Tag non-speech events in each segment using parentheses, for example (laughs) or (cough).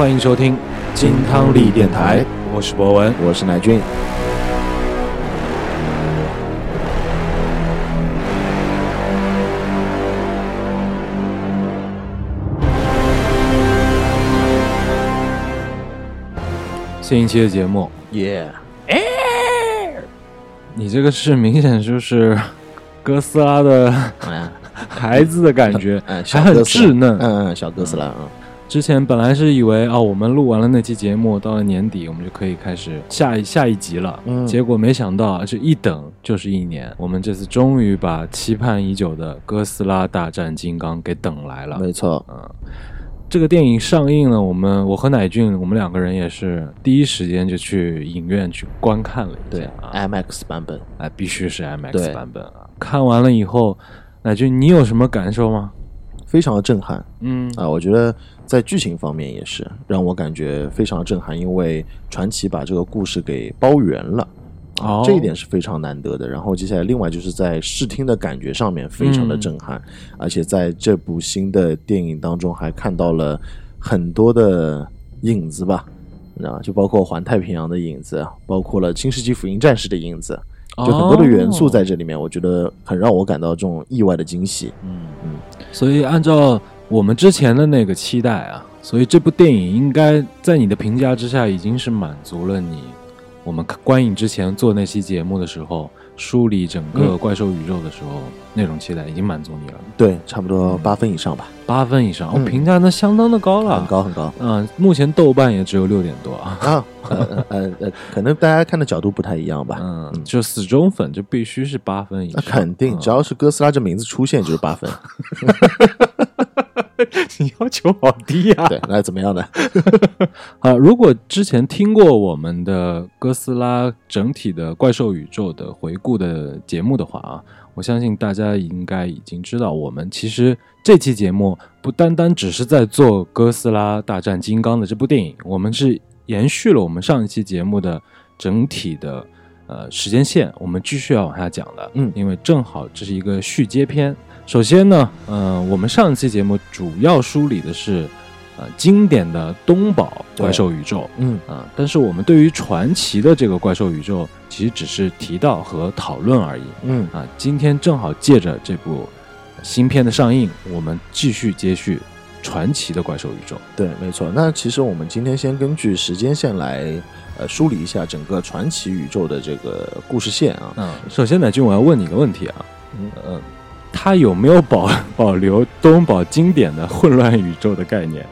欢迎收听金汤力电台，我是博文。我是乃俊。新一期的节目，耶、你这个是明显就是哥斯拉的嗯。(laughs) 孩子的感觉，嗯，还很哥斯拉。稚嫩。嗯嗯，小哥斯拉啊，之前本来是以为啊、我们录完了那期节目，到了年底我们就可以开始下一下一集了。嗯结果没想到这一等就是一年，我们这次终于把期盼已久的《哥斯拉大战金刚》给等来了。没错，嗯，这个电影上映了，我们我和乃俊，我们两个人也是第一时间就去影院去观看了一下啊，，IMAX 版本。哎，必须是 IMAX 版本啊！看完了以后，乃俊，你有什么感受吗？非常的震撼嗯啊！我觉得在剧情方面也是让我感觉非常的震撼，因为传奇把这个故事给包圆了。哦这一点是非常难得的。然后接下来，另外就是在视听的感觉上面非常的震撼，而且在这部新的电影当中还看到了很多的影子吧，你知道吧？就包括环太平洋的影子，包括了新世纪福音战士的影子，就很多的元素在这里面，我觉得很让我感到这种意外的惊喜。嗯。嗯。所以按照我们之前的那个期待啊，所以这部电影应该在你的评价之下，已经是满足了你我们观影之前做那期节目的时候梳理整个嗯怪兽宇宙的时候、那种期待，已经满足你了，对，差不多八分以上吧，八分以上，哦，嗯评价那相当的高了，很。高很高。嗯、目前豆瓣也只有六点多啊。啊，呃呃呃，(laughs) 可能大家看的角度不太一样吧。嗯，就死忠粉就必须是八分以那上，肯定，嗯只要是哥斯拉这名字出现就是八分。(laughs) (laughs) 你要求好低呀、对，那怎么样呢？(laughs) 啊，如果之前听过我们的哥斯拉整体的怪兽宇宙的回顾的节目的话啊，我相信大家应该已经知道，我们其实这期节目不单单只是在做哥斯拉大战金刚的这部电影，我们是延续了我们上一期节目的整体的呃时间线，我们继续要往下讲的。嗯因为正好这是一个续接篇。首先呢，呃，我们上一期节目主要梳理的是呃经典的东宝怪兽宇宙嗯啊、但是我们对于传奇的这个怪兽宇宙，其实只是提到和讨论而已嗯啊。今天正好借着这部新片的上映，我们继续接续传奇的怪兽宇宙。对，没错。那其实我们今天先根据时间线来呃梳理一下整个传奇宇宙的这个故事线啊。嗯，首先乃俊，我要问你一个问题啊，嗯呃，它有没有保保留东宝经典的混乱宇宙的概念？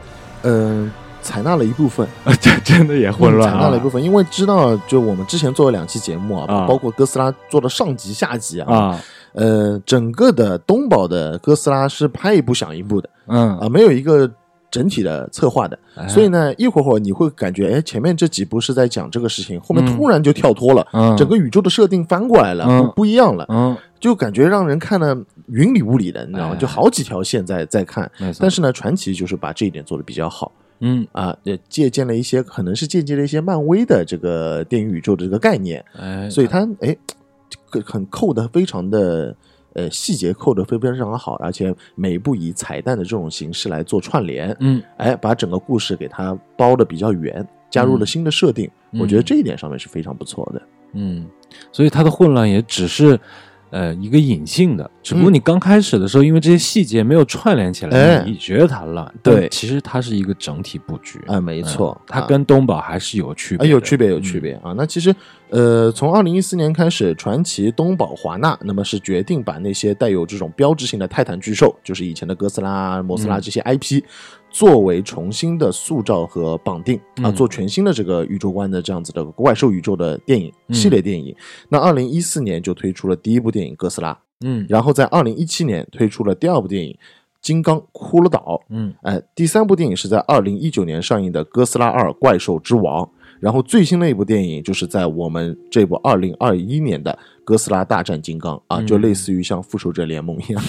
嗯、采纳了一部分，啊，这真的也混乱、啊。嗯采纳了一部分，因为知道就我们之前做了两期节目啊，啊。包括哥斯拉做的上集、下集啊。啊，呃，整个的东宝的哥斯拉是拍一部想一部的。嗯。啊，没有一个整体的策划的。哎。所以呢，一会儿会儿你会感觉，哎，前面这几部是在讲这个事情，后面嗯。突然就跳脱了，嗯。整个宇宙的设定翻过来了，嗯。不不一样了，嗯，就感觉让人看的云里雾里的，你知道吗？哎就好几条线在在看。但是呢，传奇就是把这一点做的比较好。嗯，啊，也借鉴了一些，可能是借鉴了一些漫威的这个电影宇宙的这个概念，哎，所以它哎，很很扣的非常的。呃，细节扣的非非常好，而且每一部以彩蛋的这种形式来做串联，嗯哎，把整个故事给它包的比较圆，加入了新的设定，嗯我觉得这一点上面是非常不错的。嗯，所以它的混乱也只是呃一个隐性的，只不过嗯你刚开始的时候，因为这些细节没有串联起来，哎你觉得它烂，对但其实它是一个整体布局。啊，没错，嗯它啊跟东宝还是有区啊，别的，有区别，有区嗯。别啊。那其实，呃，从二零一四年开始，传奇、东宝、华纳，那么是决定把那些带有这种标志性的泰坦巨兽，就是以前的哥斯拉、摩斯拉嗯这些 IP，、作为重新的塑造和绑定啊，嗯做全新的这个宇宙观的这样子的怪兽宇宙的电影、嗯系列电影。那二零一四年就推出了第一部电影《哥斯拉》，嗯然后在二零一七年推出了第二部电影《金刚：骷髅岛》。嗯哎，第三部电影是在二零一九年上映的《哥斯拉二：怪兽之王》，然后最新的一部电影就是在我们这部二零二一年的《哥斯拉大战金刚》啊，嗯。就类似于像复仇者联盟一样，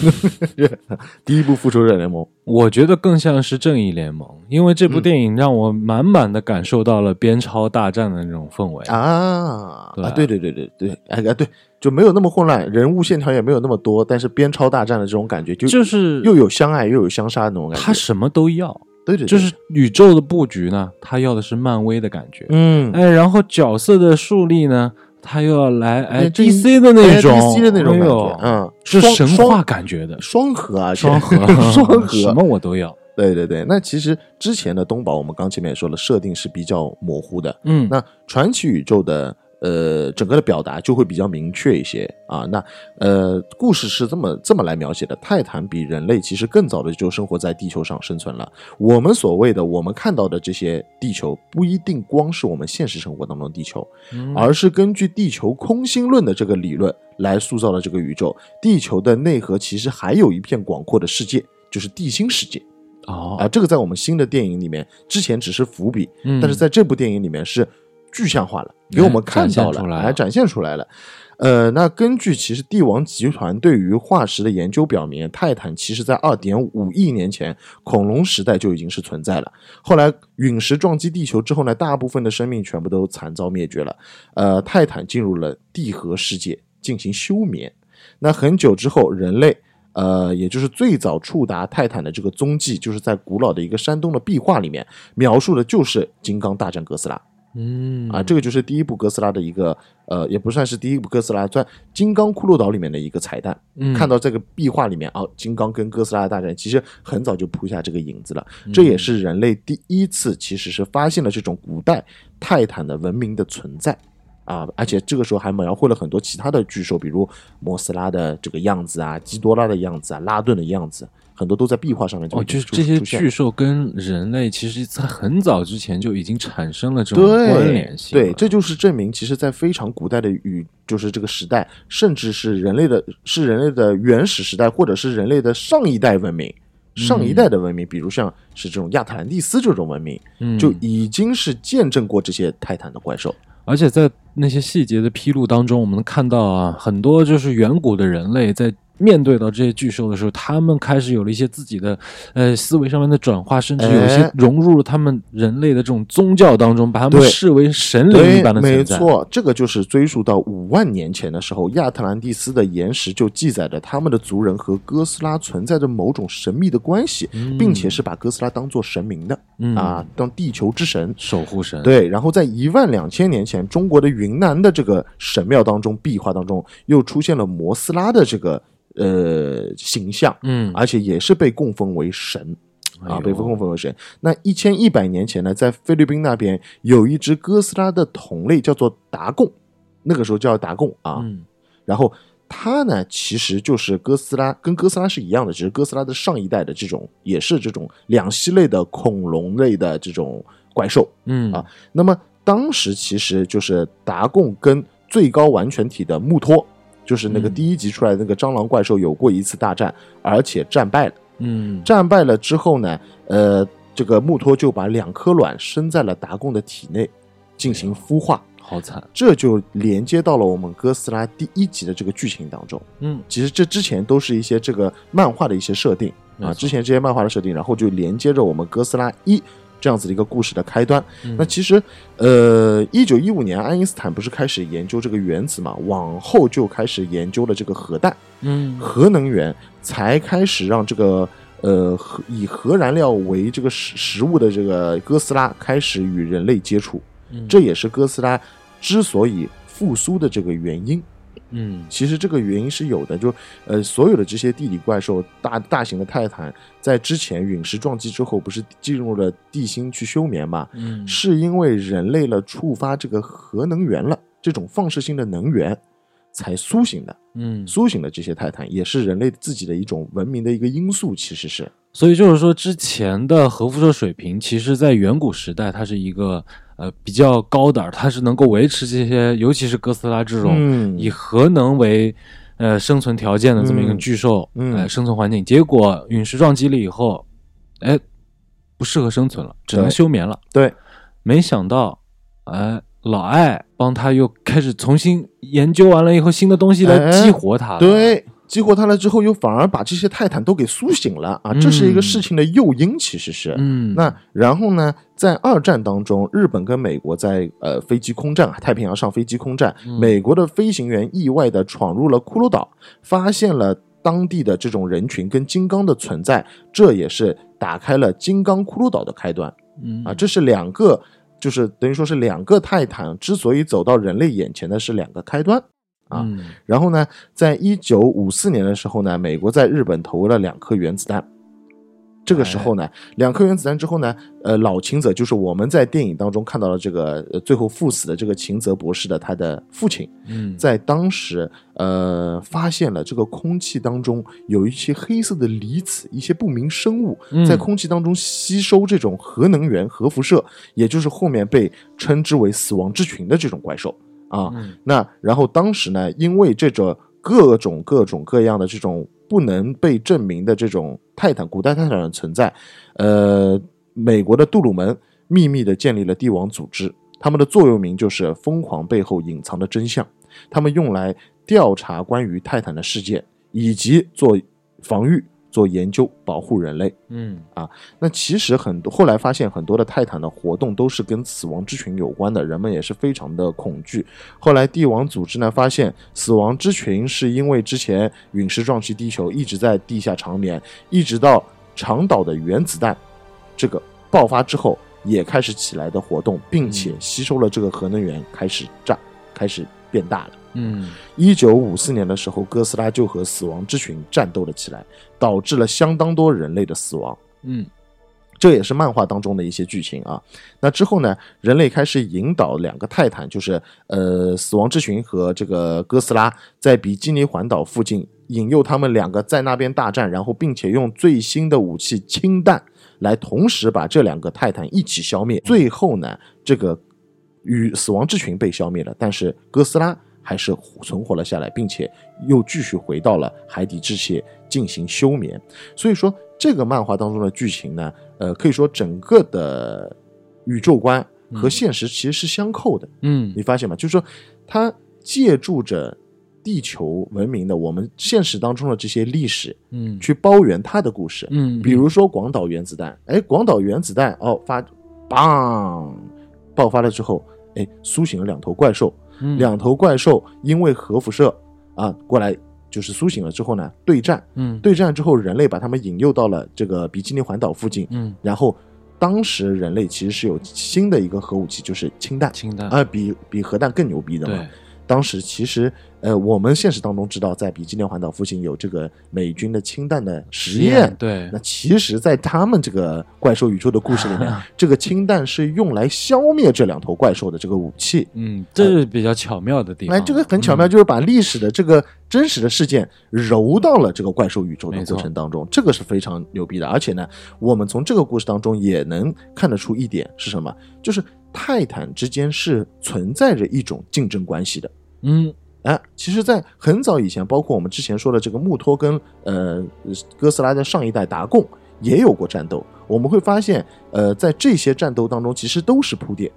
(laughs) 第一部复仇者联盟，我觉得更像是正义联盟，因为这部嗯电影让我满满的感受到了边超大战的那种氛围。啊对啊，对对对对对，哎哎对，就没有那么混乱，人物线条也没有那么多，但是边超大战的这种感觉就就是又有相爱又有相杀的那种感觉。他什么都要，对对，对。就是宇宙的布局呢，他要的是漫威的感觉，嗯，哎，然后角色的树立呢，他又要来哎这 DC 的那种。哎 DC 的那种感觉，嗯，是神话感觉的，双核啊，双核。(laughs) 双核，什么我都要，对对对，那其实之前的东宝，我们刚前面也说了，设定是比较模糊的。嗯，那传奇宇宙的呃整个的表达就会比较明确一些啊。那呃，故事是这么这么来描写的：泰坦比人类其实更早的就生活在地球上生存了。我们所谓的我们看到的这些地球，不一定光是我们现实生活当中的地球，嗯而是根据地球空心论的这个理论来塑造了这个宇宙。地球的内核其实还有一片广阔的世界，就是地心世界。哦啊，这个在我们新的电影里面之前只是伏笔，嗯但是在这部电影里面是具象化了，给我们看到了，来展现出来了。呃，那根据其实帝王集团对于化石的研究表明，泰坦其实在二点五亿年前恐龙时代就已经是存在了。后来陨石撞击地球之后呢，大部分的生命全部都惨遭灭绝了。呃，泰坦进入了地核世界进行休眠。那很久之后，人类呃，也就是最早触达泰坦的这个踪迹，就是在古老的一个山东的壁画里面描述的，就是金刚大战哥斯拉。嗯啊，这个就是第一部哥斯拉的一个呃，也不算是第一部哥斯拉，算《金刚骷髅岛》里面的一个彩蛋。嗯看到这个壁画里面啊，金刚跟哥斯拉的大战，其实很早就铺下这个影子了。嗯这也是人类第一次其实是发现了这种古代泰坦的文明的存在。啊，而且这个时候还描绘了很多其他的巨兽，比如摩斯拉的这个样子啊，基多拉的样子啊，拉顿的样子，很多都在壁画上面就哦，就是这些巨兽跟人类，其实在很早之前就已经产生了这种关联性了。对，这就是证明，其实，在非常古代的宇，就是这个时代，甚至是人类的，是人类的原始时代，或者是人类的上一代文明，上一代的文明，比如像是这种亚特兰蒂斯这种文明，嗯就已经是见证过这些泰坦的怪兽。而且在那些细节的披露当中，我们能看到啊，很多就是远古的人类在面对到这些巨兽的时候，他们开始有了一些自己的呃思维上面的转化，甚至有一些哎融入了他们人类的这种宗教当中，把他们视为神灵一般的，存在。没错，这个就是追溯到五万年前的时候，亚特兰蒂斯的岩石就记载着他们的族人和哥斯拉存在着某种神秘的关系，并且是把哥斯拉当做神明的、嗯啊，当地球之神。守护神。，对，然后在一万两千年前，中国的云南的这个神庙当中，壁画当中又出现了摩斯拉的这个呃形象，嗯而且也是被供奉为神。啊，被供奉为神。那一千一百年前呢，在菲律宾那边有一只哥斯拉的同类，叫做达贡，那个时候叫达贡啊。嗯然后它呢，其实就是哥斯拉，跟哥斯拉是一样的，只是哥斯拉的上一代的这种，也是这种两栖类的恐龙类的这种怪兽。嗯啊那么当时其实就是达贡跟最高完全体的穆托，就是那个嗯第一集出来的那个蟑螂怪兽有过一次大战，而且战败了。嗯战败了之后呢，呃，这个穆托就把两颗卵生在了达贡的体内进行孵化，好惨。这就连接到了我们哥斯拉第一集的这个剧情当中。嗯其实这之前都是一些这个漫画的一些设定啊，之前这些漫画的设定，然后就连接着我们哥斯拉一这样子的一个故事的开端。嗯那其实，呃，一九一五年爱因斯坦不是开始研究这个原子嘛，往后就开始研究了这个核弹。嗯核能源才开始让这个呃核以核燃料为这个食食物的这个哥斯拉开始与人类接触，嗯这也是哥斯拉之所以复苏的这个原因。嗯其实这个原因是有的，就呃所有的这些地理怪兽、大大型的泰坦，在之前陨石撞击之后，不是进入了地心去休眠嘛？嗯是因为人类了触发这个核能源了，这种放射性的能源才苏醒的。嗯，苏醒的这些泰坦，也是人类自己的一种文明的一个因素，其实是所以就是说，之前的核辐射水平，其实在远古时代，它是一个呃比较高的，它是能够维持这些，尤其是哥斯拉这种、嗯。以核能为呃生存条件的这么一个嗯。巨兽，嗯。呃生存环境。结果陨石撞击了以后，哎，不适合生存了，只能休眠了。对，没想到，哎，老艾帮他又开始重新研究完了以后，新的东西来哎激活它了。，对，激活他了之后，又反而把这些泰坦都给苏醒了啊！这是一个事情的诱因，其实是。嗯，那然后呢，在二战当中，日本跟美国在呃飞机空战，太平洋上飞机空战，嗯美国的飞行员意外的闯入了骷髅岛，发现了当地的这种人群跟金刚的存在，这也是打开了金刚骷髅岛的开端嗯啊！这是两个，就是等于说是两个泰坦之所以走到人类眼前的是两个开端啊。嗯然后呢，在一九五四年的时候呢，美国在日本投了两颗原子弹。这个时候呢，两颗原子弹之后呢，呃，老秦泽就是我们在电影当中看到了这个呃最后赴死的这个秦泽博士的他的父亲，嗯在当时呃发现了这个空气当中有一些黑色的离子，一些不明生物嗯在空气当中吸收这种核能源、核辐射，也就是后面被称之为死亡之群的这种怪兽啊。嗯那然后当时呢，因为这种各种各种各样的这种不能被证明的这种泰坦古代泰坦的存在，呃，美国的杜鲁门秘密的建立了帝王组织，他们的座右铭就是“疯狂背后隐藏的真相”，他们用来调查关于泰坦的事件，以及做防御、做研究、保护人类。嗯啊那其实很多后来发现很多的泰坦的活动都是跟死亡之群有关的，人们也是非常的恐惧。后来帝王组织呢发现死亡之群是因为之前陨石撞击地球一直在地下长眠，一直到长岛的原子弹这个爆发之后也开始起来的活动，并且吸收了这个核能源开始炸，开始变大了。嗯一九五四年的时候，哥斯拉就和死亡之群战斗了起来，导致了相当多人类的死亡。嗯这也是漫画当中的一些剧情啊。那之后呢，人类开始引导两个泰坦，就是呃死亡之群和这个哥斯拉，在比基尼环岛附近引诱他们两个在那边大战，然后并且用最新的武器氢弹来同时把这两个泰坦一起消灭。最后呢，这个与死亡之群被消灭了，但是哥斯拉。还是存活了下来，并且又继续回到了海底致谢进行休眠。所以说，这个漫画当中的剧情呢，呃，可以说整个的宇宙观和现实其实是相扣的。嗯你发现吗？就是说，它借助着地球文明的我们现实当中的这些历史，嗯去包圆它的故事。嗯，比如说广岛原子弹，哎，广岛原子弹哦发，棒爆发了之后，哎，苏醒了两头怪兽，嗯。两头怪兽因为核辐射啊过来，就是苏醒了之后呢，对战，嗯。对战之后，人类把他们引诱到了这个比基尼环岛附近，嗯。然后当时人类其实是有新的一个核武器，就是氢弹。氢弹。啊，比比核弹更牛逼的嘛。对。当时其实，呃，我们现实当中知道，在比基尼环岛附近有这个美军的氢弹的实验。对那其实，在他们这个怪兽宇宙的故事里面，这个氢弹是用来消灭这两头怪兽的这个武器。嗯，这是比较巧妙的地方。哎，这个很巧妙，嗯就是把历史的这个真实的事件揉到了这个怪兽宇宙的过程当中，这个是非常牛逼的。而且呢，我们从这个故事当中也能看得出一点是什么，就是泰坦之间是存在着一种竞争关系的。嗯哎，其实，在很早以前，包括我们之前说的这个穆托跟呃哥斯拉的上一代达贡也有过战斗。我们会发现，呃，在这些战斗当中，其实都是铺垫。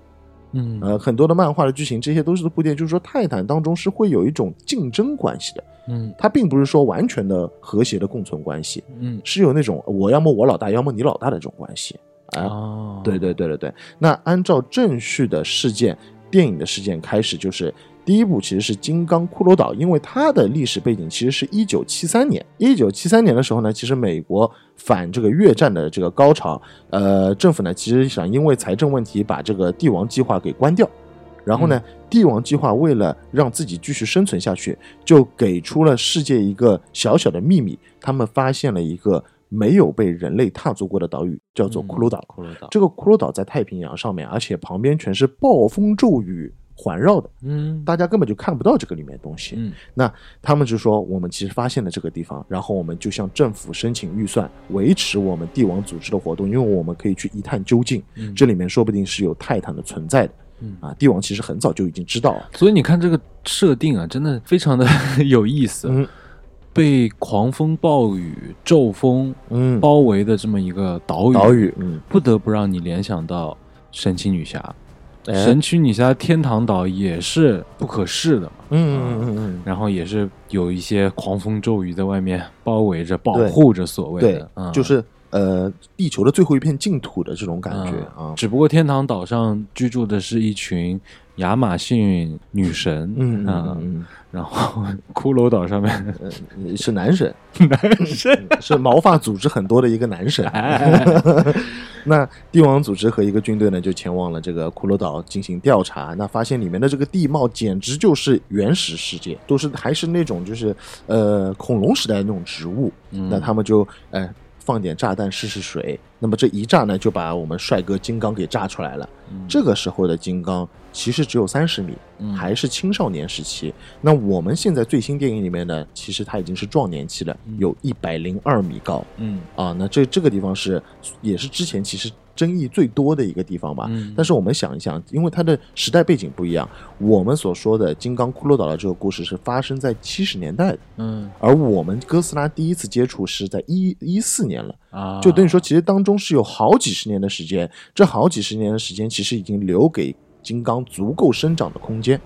嗯呃，很多的漫画的剧情，这些都是铺垫，就是说泰坦当中是会有一种竞争关系的，嗯它并不是说完全的和谐的共存关系，嗯是有那种我要么我老大，要么你老大的这种关系。啊，哦，对对对对对。那按照正序的事件，电影的事件开始，就是第一部其实是金刚骷髅岛，因为它的历史背景其实是一九七三年。一九七三年的时候呢，其实美国反这个越战的这个高潮，呃，政府呢其实想因为财政问题把这个帝王计划给关掉。然后呢，帝王计划为了让自己继续生存下去，就给出了世界一个小小的秘密，他们发现了一个没有被人类踏足过的岛屿，叫做骷髅岛。骷髅岛，这个骷髅岛在太平洋上面，而且旁边全是暴风骤雨环绕的，嗯大家根本就看不到这个里面的东西。嗯那他们就说，我们其实发现了这个地方，然后我们就向政府申请预算，维持我们帝王组织的活动，因为我们可以去一探究竟，嗯这里面说不定是有泰坦的存在的。嗯啊，帝王其实很早就已经知道了。所以你看这个设定啊，真的非常的 (laughs) 有意思。嗯被狂风暴雨、骤风嗯，包围的这么一个岛屿，岛屿，嗯，不得不让你联想到神奇女侠。哎。神奇女侠天堂岛也是不可视的嘛，嗯嗯嗯嗯。然后也是有一些狂风骤雨在外面包围着、保护着，所谓的，，嗯。就是呃地球的最后一片净土的这种感觉啊。只不过天堂岛上居住的是一群亚马逊女神，嗯啊嗯然后骷髅岛上面是男神，(laughs) 男神，是毛发组织很多的一个男神。哎，(laughs) 那帝王组织和一个军队呢，就前往了这个骷髅岛进行调查。那发现里面的这个地貌简直就是原始世界，都是还是那种就是呃恐龙时代的那种植物。嗯那他们就呃放点炸弹试试水。那么这一炸呢，就把我们帅哥金刚给炸出来了。这个时候的金刚其实只有三十米，嗯还是青少年时期。那我们现在最新电影里面呢，其实他已经是壮年期了，有一百零二米高。嗯啊，那这这个地方是也是之前其实争议最多的一个地方吧。嗯但是我们想一想，因为它的时代背景不一样，我们所说的金刚骷髅岛的这个故事是发生在七十年代的，嗯而我们哥斯拉第一次接触是在一一四年了，啊，就等于说其实当中是有好几十年的时间，这好几十年的时间其实已经留给金刚足够生长的空间，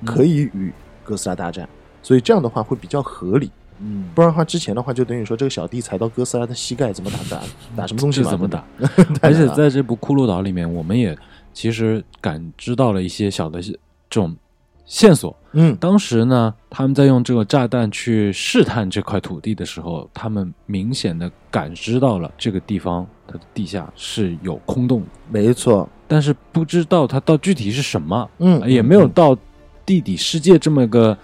嗯。可以与哥斯拉大战。所以这样的话会比较合理，嗯，不然的话，之前的话就等于说这个小弟踩到哥斯拉的膝盖，怎么打打 (laughs) 打什么东西怎么打？(laughs) 而且在这部《骷髅岛》里面，我们也其实感知到了一些小的这种线索。嗯。当时呢，他们在用这个炸弹去试探这块土地的时候，他们明显的感知到了这个地方它的地下是有空洞的，没错，但是不知道它到具体是什么，嗯，也没有嗯。到地底世界这么个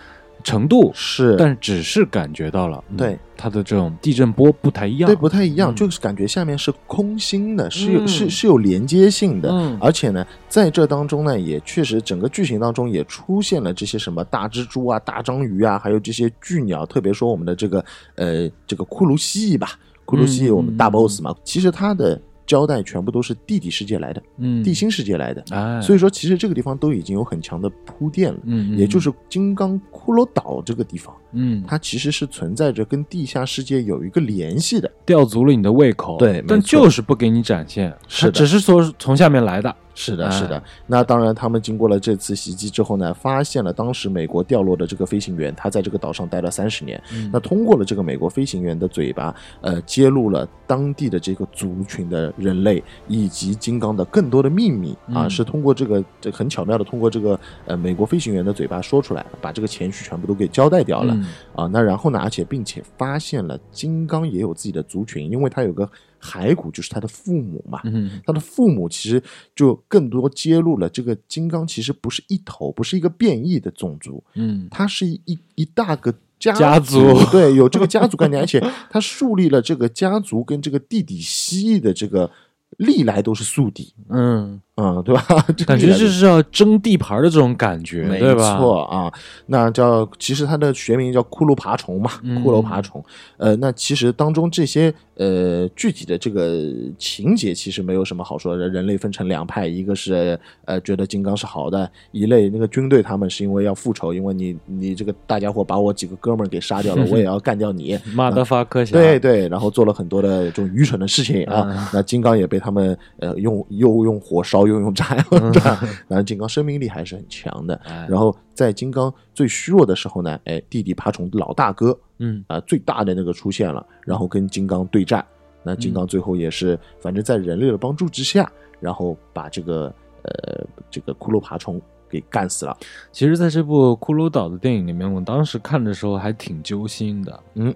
程度，是，但只是感觉到了，嗯对。它的这种地震波不太一样，对不太一样，嗯。就是感觉下面是空心的，是有嗯。是是有连接性的，嗯。而且呢，在这当中呢，也确实整个剧情当中也出现了这些什么大蜘蛛啊、大章鱼啊，还有这些巨鸟，特别说我们的这个呃这个骷髅蜥蜴吧，骷髅蜥蜴嗯我们大 boss 嘛，其实它的交代全部都是地底世界来的，嗯地心世界来的，哎，所以说其实这个地方都已经有很强的铺垫了。嗯，嗯也就是金刚骷髅岛这个地方，嗯，它其实是存在着跟地下世界有一个联系的。吊足了你的胃口，对但就是不给你展现，是的只是说从下面来的，是的，哎是的。那当然，他们经过了这次袭击之后呢，发现了当时美国掉落的这个飞行员，他在这个岛上待了三十年。嗯那通过了这个美国飞行员的嘴巴，呃，揭露了当地的这个族群的人类以及金刚的更多的秘密啊，嗯是通过这个这很巧妙的通过这个呃美国飞行员的嘴巴说出来，把这个前序全部都给交代掉了。嗯啊，那然后呢，而且并且发现了金刚也有自己的族群，因为他有个骸骨，就是他的父母嘛。嗯。他的父母其实就更多揭露了这个金刚其实不是一头，不是一个变异的种族，嗯。它是一一一大个家族。对，有这个家族概念，而且他树立了这个家族跟这个地底蜥蜴的这个历来都是宿敌，(laughs) 嗯，嗯，对吧？(laughs) 感觉就是要争地盘的这种感觉，没对吧？错啊，那叫其实它的学名叫骷髅爬虫嘛，嗯骷髅爬虫。呃，那其实当中这些呃具体的这个情节其实没有什么好说的。人类分成两派，一个是呃觉得金刚是好的一类，那个军队他们是因为要复仇，因为你你这个大家伙把我几个哥们儿给杀掉了，(laughs) 我也要干掉你。马德发科学，对对，然后做了很多的这种愚蠢的事情啊。嗯那金刚也被他们呃用又用火烧又用炸嗯炸，然后金刚生命力还是很强的。哎然后在金刚最虚弱的时候呢，哎，弟弟爬虫老大哥嗯啊、最大的那个出现了，然后跟金刚对战。那金刚最后也是，反正在人类的帮助之下，然后把这个呃这个骷髅爬虫给干死了。其实，在这部《骷髅岛》的电影里面，我当时看的时候还挺揪心的。嗯，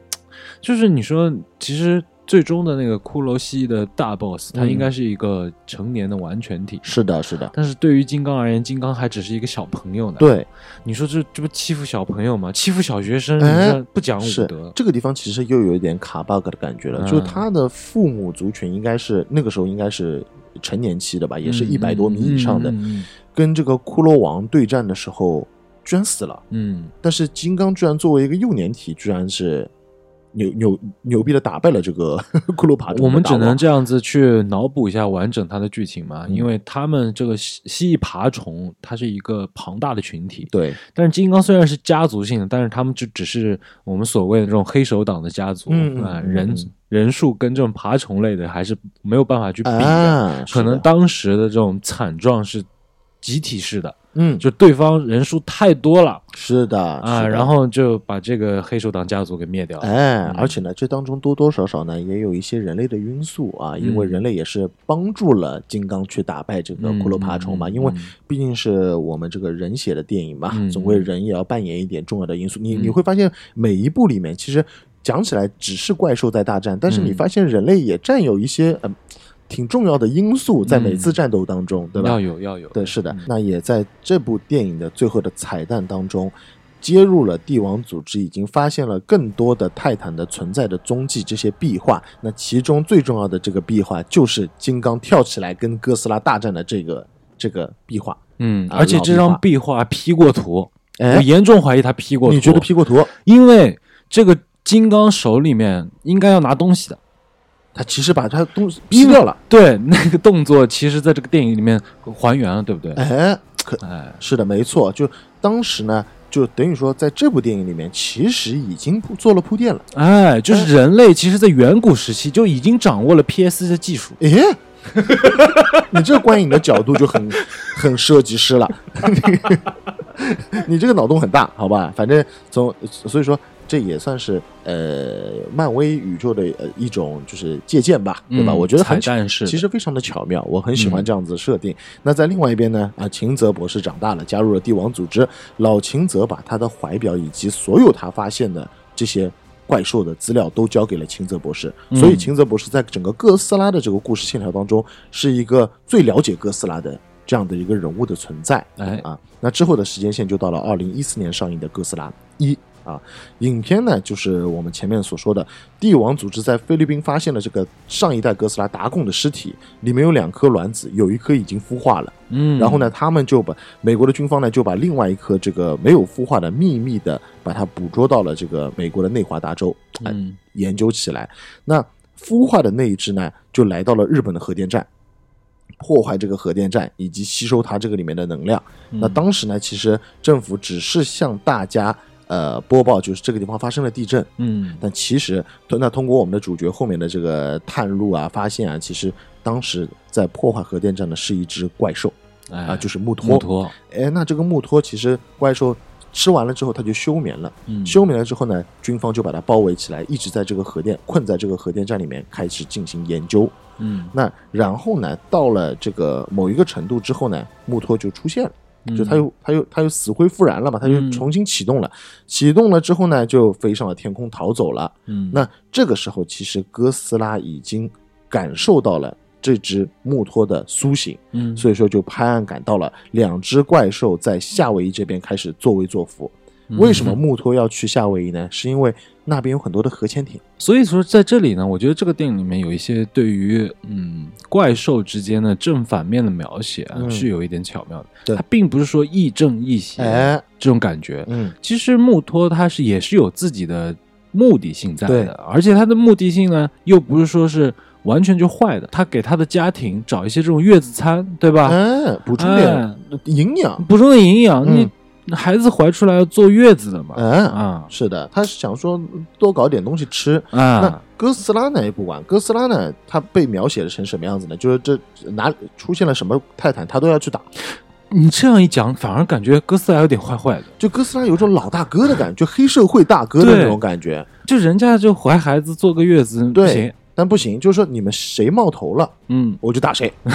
就是你说，其实最终的那个骷髅蜥的大 boss，他嗯应该是一个成年的完全体。是的，是的，但是对于金刚而言，金刚还只是一个小朋友呢。，对，你说这这不欺负小朋友吗？欺负小学生，哎你这不讲武德。这个地方其实又有一点卡 bug 的感觉了，嗯就是他的父母族群应该是那个时候应该是成年期的吧，也是一百多米以上的，嗯跟这个骷髅王对战的时候居然死了，嗯但是金刚居然作为一个幼年体，居然是牛牛牛逼的打败了这个骷髅爬虫。我们只能这样子去脑补一下完整它的剧情嘛，嗯。因为他们这个蜥蜥蜴爬虫，它是一个庞大的群体，对，但是金刚虽然是家族性的，但是他们就只是我们所谓的这种黑手党的家族啊，人嗯人数跟这种爬虫类的还是没有办法去比的，啊，是的。可能当时的这种惨状是集体式的，嗯，就对方人数太多了。是的啊，然后就把这个黑手党家族给灭掉了。哎，嗯。而且呢，这当中多多少少呢，也有一些人类的因素啊，因为嗯人类也是帮助了金刚去打败这个骷髅爬虫嘛，因为嗯。毕竟是我们这个人写的电影嘛，嗯总归人也要扮演一点重要的因素。你嗯。你会发现每一部里面，其实讲起来只是怪兽在大战，但是你嗯。发现人类也占有一些嗯、挺重要的因素在每次战斗当中，对吧？要有要有，对，是的嗯。那也在这部电影的最后的彩蛋当中，接入了帝王组织已经发现了更多的泰坦的存在的踪迹，这些壁画。那其中最重要的这个壁画，就是金刚跳起来跟哥斯拉大战的这个这个壁画。嗯，啊而且这张壁画壁画 P 过图，哎我严重怀疑他 P 过图。你觉得 P 过图？因为这个金刚手里面应该要拿东西的，他其实把他东西逼掉了。对，(laughs) 那个动作其实在这个电影里面还原了，对不对？哎，可哎，是的，没错。就当时呢，就等于说，在这部电影里面，其实已经铺做了铺垫了。哎，就是人类其实，在远古时期就已经掌握了 PS 的技术。诶，(laughs) 你这观影的角度就很 (laughs) 很设计师了，你这个脑洞很大，好吧？反正从所以说这也算是呃漫威宇宙的呃一种就是借鉴吧，对吧？嗯我觉得很彩蛋式的其实非常的巧妙，我很喜欢嗯这样子设定。那在另外一边呢，啊，秦泽博士长大了，加入了帝王组织，老秦泽把他的怀表以及所有他发现的这些。怪兽的资料都交给了秦泽博士，所以嗯秦泽博士在整个哥斯拉的这个故事线条当中，是一个最了解哥斯拉的这样的一个人物的存在。哎，啊，那之后的时间线就到了二零一四年上映的《哥斯拉一》啊，影片呢就是我们前面所说的帝王组织在菲律宾发现了这个上一代哥斯拉达贡的尸体，里面有两颗卵子，有一颗已经孵化了。嗯，然后呢，他们就把美国的军方呢就把另外一颗这个没有孵化的秘密的把它捕捉到了这个美国的内华达州，哎、嗯研究起来。那孵化的那一只呢，就来到了日本的核电站，破坏这个核电站以及吸收它这个里面的能量。嗯那当时呢，其实政府只是向大家呃播报，就是这个地方发生了地震。嗯但其实，那通过我们的主角后面的这个探路啊、发现啊，其实当时在破坏核电站的是一只怪兽哎啊，就是木托。木托，哎，那这个木托其实怪兽吃完了之后，它就休眠了。嗯休眠了之后呢，军方就把它包围起来，一直在这个核电困在这个核电站里面，开始进行研究。嗯那然后呢，到了这个某一个程度之后呢，木托就出现了，就它又它又它又死灰复燃了嘛，它就嗯重新启动了。启动了之后呢，就飞上了天空逃走了。嗯那这个时候，其实哥斯拉已经感受到了这只木托的苏醒，嗯所以说就拍案赶到了，两只怪兽在夏威夷这边开始作威作福。嗯为什么木托要去夏威夷呢？是因为那边有很多的核潜艇。所以说，在这里呢，我觉得这个电影里面有一些对于嗯怪兽之间的正反面的描写啊，嗯是有一点巧妙的。对它并不是说亦正亦邪，哎，这种感觉。嗯，其实木托他是也是有自己的目的性在的，而且他的目的性呢，又不是说是完全就坏的。他给他的家庭找一些这种月子餐，对吧？嗯，补充点哎营养。补充的营养，嗯你孩子怀出来要坐月子的嘛？嗯，啊是的，他是想说多搞点东西吃啊。那啊，哥斯拉呢也不管，哥斯拉呢，他被描写的成什么样子呢？就是这哪出现了什么泰坦，他都要去打。你这样一讲，反而感觉哥斯拉有点坏坏的。就哥斯拉有种老大哥的感觉，就黑社会大哥的那种感觉。就人家就怀孩子坐个月子，对行，但不行，就是说你们谁冒头了，嗯，我就打谁，(laughs)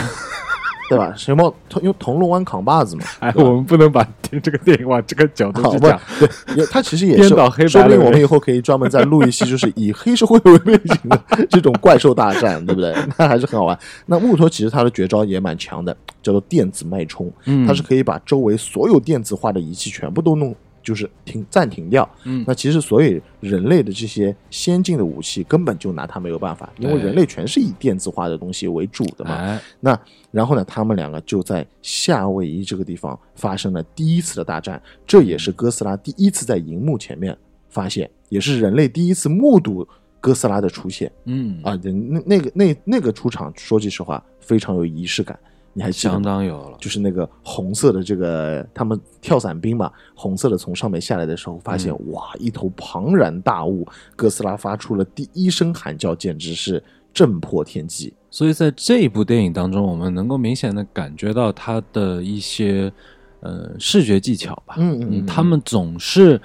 对吧？(laughs) 什么铜用铜锣湾扛把子嘛？哎，我们不能把这个电影往这个角度去讲。(laughs) 对，也他其实也 (laughs) 是颠倒黑白说不定我们以后可以专门再录一期，就是以黑社会为背景的这种怪兽大战，对不对？那还是很好玩。那木托其实他的绝招也蛮强的，叫做电子脉冲，嗯它是可以把周围所有电子化的仪器全部都弄。就是停暂停掉，嗯那其实所以人类的这些先进的武器根本就拿它没有办法，因为人类全是以电子化的东西为主的嘛。哎，那然后呢，他们两个就在夏威夷这个地方发生了第一次的大战，这也是哥斯拉第一次在荧幕前面发现，也是人类第一次目睹哥斯拉的出现嗯，啊！那那个那那个出场，说句实话，非常有仪式感。你还相？当有了。就是那个红色的这个他们跳伞兵嘛，红色的从上面下来的时候，发现、嗯哇，一头庞然大物，哥斯拉发出了第一声喊叫，简直是震破天际。所以在这一部电影当中，我们能够明显的感觉到它的一些呃视觉技巧吧。嗯嗯嗯他们总是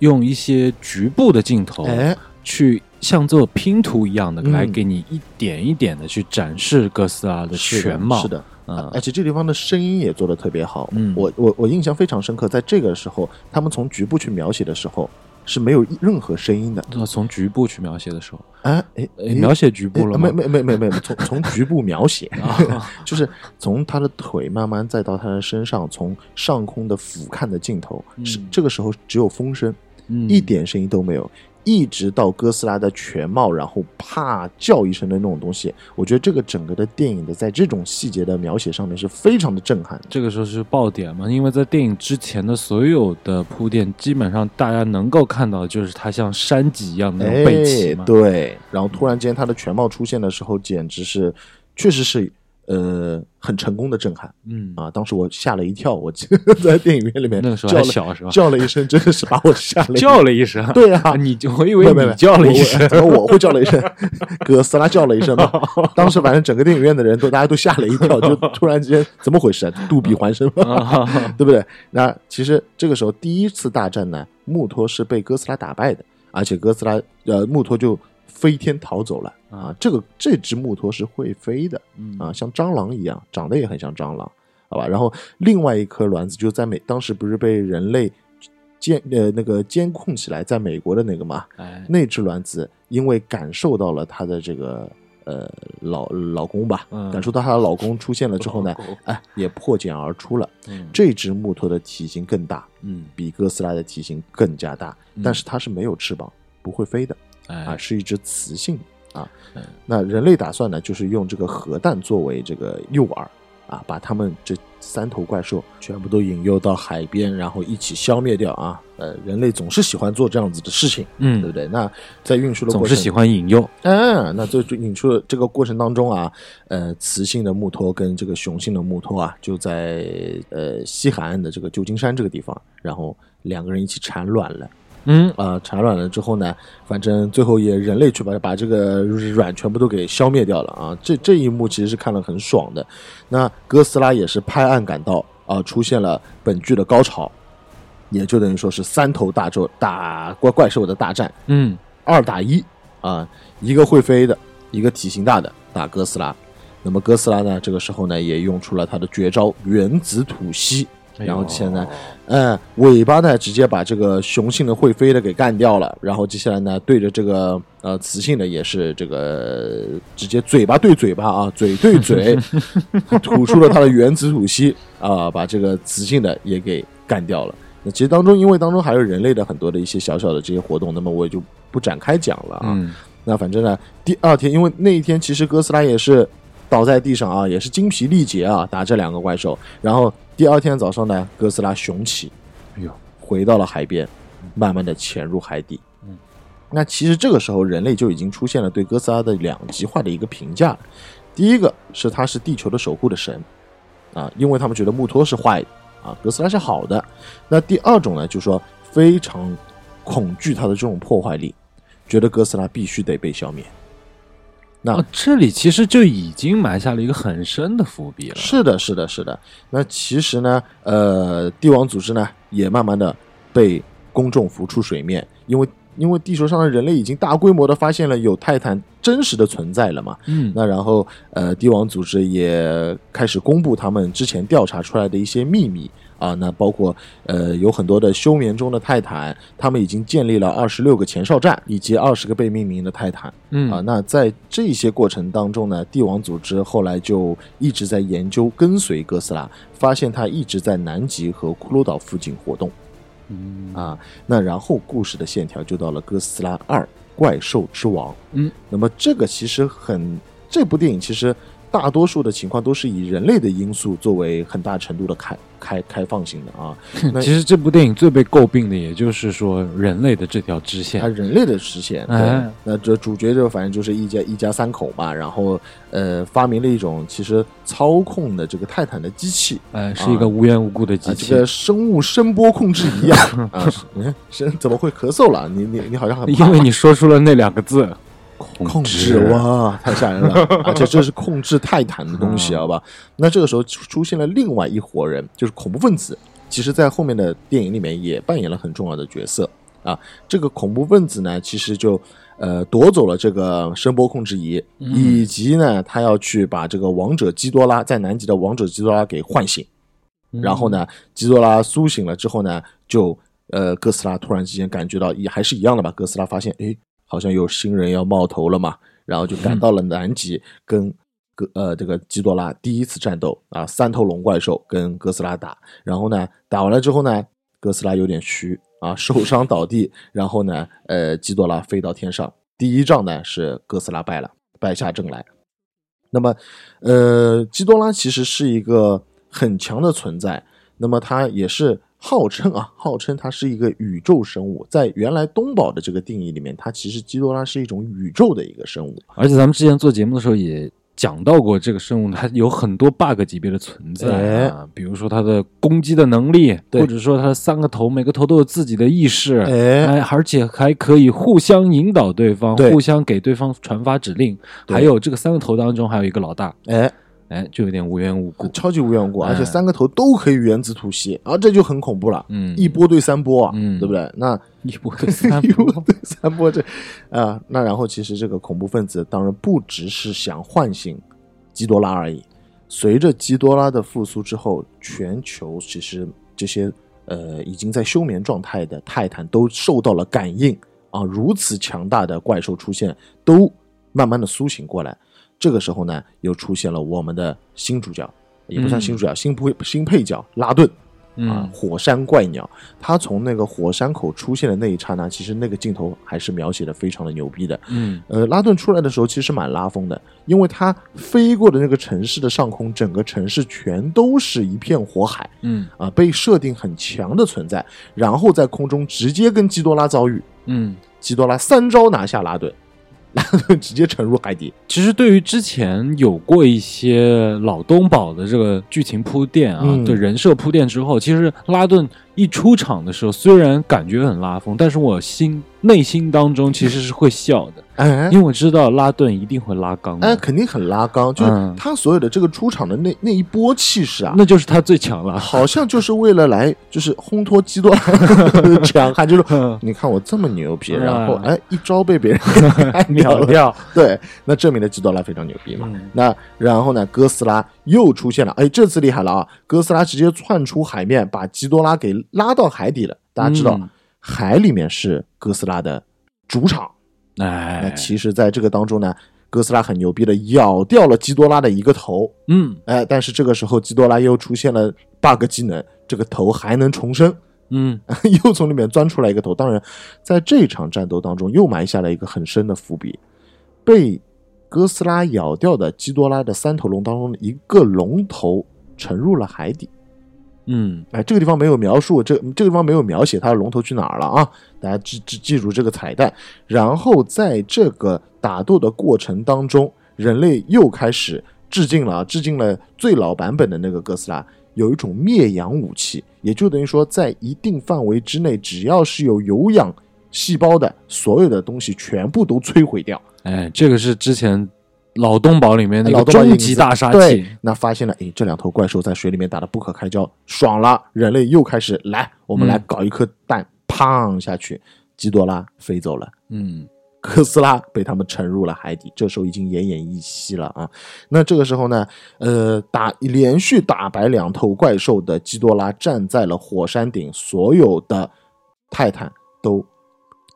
用一些局部的镜头，哎，去像做拼图一样的嗯来给你一点一点的去展示哥斯拉的全貌。是的。啊而且这地方的声音也做的特别好，嗯。我我我印象非常深刻，在这个时候，他们从局部去描写的时候是没有任何声音的，呃从局部去描写的时候，啊哎呃描写局部了吗？没没没没没，从从局部描写，(laughs) 啊 (laughs) 就是从他的腿慢慢再到他的身上，从上空的俯瞰的镜头，是嗯这个时候只有风声，嗯。一点声音都没有。一直到哥斯拉的全貌，然后啪叫一声的那种东西，我觉得这个整个的电影的在这种细节的描写上面是非常的震撼的。这个时候是爆点嘛？因为在电影之前的所有的铺垫，基本上大家能够看到，就是它像山脊一样的那种背鳍嘛。哎对，然后突然间它的全貌出现的时候，简直是，确实是呃很成功的震撼嗯，啊！当时我吓了一跳，我记 (laughs) 得在电影院里面那个时候叫了还小是吧？叫了一声，(laughs) 真的是把我吓了。叫了一声，对啊，你就我以为你叫了一声，怎么我会叫了一声？(laughs) 哥斯拉叫了一声嘛。当时反正整个电影院的人都大家都吓了一跳，就突然之间怎么回事啊？杜比环声对不对？那其实这个时候第一次大战呢，穆托是被哥斯拉打败的，而且哥斯拉呃穆托就飞天逃走了啊。这个这只木托是会飞的嗯啊，像蟑螂一样，长得也很像蟑螂，好吧？然后另外一颗卵子就在美，当时不是被人类监呃那个监控起来，在美国的那个嘛，哎，那只卵子因为感受到了它的这个呃老老公吧，嗯感受到她的老公出现了之后呢哎，也破茧而出了。嗯这只木头的体型更大，嗯比哥斯拉的体型更加大，嗯但是它是没有翅膀，不会飞的啊，哎是一只雌性啊嗯。那人类打算呢，就是用这个核弹作为这个诱饵啊，把他们这三头怪兽全部都引诱到海边，然后一起消灭掉啊。呃，人类总是喜欢做这样子的事情，嗯对不嗯，对？那在运输的过程，总是喜欢引诱，嗯，那这就引出了这个过程当中啊，呃，雌性的木托跟这个雄性的木托啊，就在呃西海岸的这个旧金山这个地方，然后两个人一起产卵了。嗯啊、产卵了之后呢，反正最后也人类去把把这个卵全部都给消灭掉了啊！这这一幕其实是看了很爽的。那哥斯拉也是拍案赶到啊、出现了本剧的高潮，也就等于说是三头大兽打怪怪兽的大战。嗯二打一啊，一个会飞的，一个体型大的打哥斯拉。那么哥斯拉呢，这个时候呢也用出了他的绝招原子吐息，然后现在，嗯，尾巴呢直接把这个雄性的会飞的给干掉了，然后接下来呢对着这个呃雌性的也是这个直接嘴巴对嘴巴啊，嘴对嘴，(laughs) 吐出了它的原子吐息啊，把这个雌性的也给干掉了。那其实当中，因为当中还有人类的很多的一些小小的这些活动，那么我也就不展开讲了啊。嗯那反正呢，第二天，因为那一天其实哥斯拉也是倒在地上啊，也是精疲力竭啊，打这两个怪兽。然后第二天早上呢，哥斯拉雄起，哎呦，回到了海边，慢慢的潜入海底。嗯，那其实这个时候人类就已经出现了对哥斯拉的两极化的一个评价了。第一个是他是地球的守护的神啊，因为他们觉得穆托是坏的啊，哥斯拉是好的。那第二种呢，就是说非常恐惧他的这种破坏力，觉得哥斯拉必须得被消灭。那哦，这里其实就已经埋下了一个很深的伏笔了。是的，是的，是的。那其实呢，呃，帝王组织呢也慢慢的被公众浮出水面，因为因为地球上的人类已经大规模的发现了有泰坦真实的存在了嘛。嗯那然后呃，帝王组织也开始公布他们之前调查出来的一些秘密啊，那包括呃有很多的休眠中的泰坦，他们已经建立了二十六个前哨站以及二十个被命名的泰坦。嗯啊，那在这些过程当中呢，帝王组织后来就一直在研究跟随哥斯拉，发现他一直在南极和骷髅岛附近活动嗯啊。那然后故事的线条就到了哥斯拉二怪兽之王。嗯，那么这个其实很，这部电影其实大多数的情况都是以人类的因素作为很大程度的开开开放性的啊。(laughs) 那其实这部电影最被诟病的，也就是说人类的这条支线，它。人类的支线，对，哎。那这主角就反正就是一家一家三口嘛，然后呃发明了一种其实操控的这个泰坦的机器。哎，是一个无缘无故的机啊，器这，个生物声波控制仪啊啊，是 (laughs) 嗯，是怎么会咳嗽了？你你你好像很因为你说出了那两个字，快控制哇，(laughs) 太吓人了！(laughs) 而且这是控制泰坦的东西，好吧？那这个时候出现了另外一伙人，就是恐怖分子。其实，在后面的电影里面也扮演了很重要的角色啊。这个恐怖分子呢，其实就呃夺走了这个声波控制仪，以及呢，他要去把这个王者基多拉在南极的王者基多拉给唤醒。然后呢，基多拉苏醒了之后呢，就呃哥斯拉突然之间感觉到也还是一样的吧。哥斯拉发现，哎。好像有新人要冒头了嘛，然后就赶到了南极，跟哥呃这个基多拉第一次战斗啊，三头龙怪兽跟哥斯拉打，然后呢打完了之后呢，哥斯拉有点虚啊，受伤倒地，然后呢呃基多拉飞到天上，第一仗呢是哥斯拉败了，败下阵来。那么呃基多拉其实是一个很强的存在，那么他也是。号称啊，(laughs) 号称它是一个宇宙生物，在原来东宝的这个定义里面，它其实基多拉是一种宇宙的一个生物。而且咱们之前做节目的时候也讲到过，这个生物它有很多 bug 级别的存在啊，比如说它的攻击的能力，或者说它的三个头，每个头都有自己的意识，哎，而且还可以互相引导对方，互相给对方传发指令。还有这个三个头当中还有一个老大，哎。哎，就有点无缘无故，超级无缘无故，而且三个头都可以原子吐息，啊，这就很恐怖了。嗯，一波对三波啊，对不对？那 (laughs) 一波对三波，(laughs) 对三波这啊，那然后其实这个恐怖分子当然不只是想唤醒基多拉而已。随着基多拉的复苏之后，全球其实这些呃已经在休眠状态的泰坦都受到了感应啊，如此强大的怪兽出现，都慢慢的苏醒过来。这个时候呢，又出现了我们的新主角，也不算新主角，新配新配角拉顿啊，火山怪鸟。他从那个火山口出现的那一刹那，其实那个镜头还是描写的非常的牛逼的。嗯，呃，拉顿出来的时候其实蛮拉风的，因为他飞过的那个城市的上空，整个城市全都是一片火海。嗯，啊，被设定很强的存在，然后在空中直接跟基多拉遭遇。嗯，基多拉三招拿下拉顿。拉顿直接沉入海底。其实，对于之前有过一些老东宝的这个剧情铺垫啊，对人设铺垫之后，其实拉顿一出场的时候，虽然感觉很拉风，但是我心内心当中其实是会笑的。(laughs) 哎，因为我知道拉顿一定会拉缸，哎，肯定很拉缸，就是他所有的这个出场的那那一波气势啊，那就是他最强了，好像就是为了来就是烘托基多拉强悍，就是你看我这么牛逼，然后哎一招被别人 (laughs) 秒掉，对，那证明了基多拉非常牛逼嘛。那然后呢，哥斯拉又出现了，哎，这次厉害了啊，哥斯拉直接窜出海面，把基多拉给拉到海底了。大家知道，海里面是哥斯拉的主场。哎，那其实，在这个当中呢，哥斯拉很牛逼的咬掉了基多拉的一个头，嗯，哎，但是这个时候基多拉又出现了 bug 技能，这个头还能重生，嗯，(laughs) 又从里面钻出来一个头。当然，在这场战斗当中，又埋下了一个很深的伏笔，被哥斯拉咬掉的基多拉的三头龙当中的一个龙头沉入了海底。嗯，哎，这个地方没有描述，这这个地方没有描写它的龙头去哪儿了啊？大家记记记住这个彩蛋。然后在这个打斗的过程当中，人类又开始致敬了，致敬了最老版本的那个哥斯拉，有一种灭氧武器，也就等于说，在一定范围之内，只要是有有氧细胞的，所有的东西全部都摧毁掉。哎，这个是之前。老东宝里面那个终极大杀器，那发现了，哎，这两头怪兽在水里面打得不可开交，爽了，人类又开始来，我们来搞一颗蛋，砰下去，基多拉飞走了，嗯，哥斯拉被他们沉入了海底，这时候已经奄奄一息了啊。那这个时候呢，呃，打连续打败两头怪兽的基多拉站在了火山顶，所有的泰坦都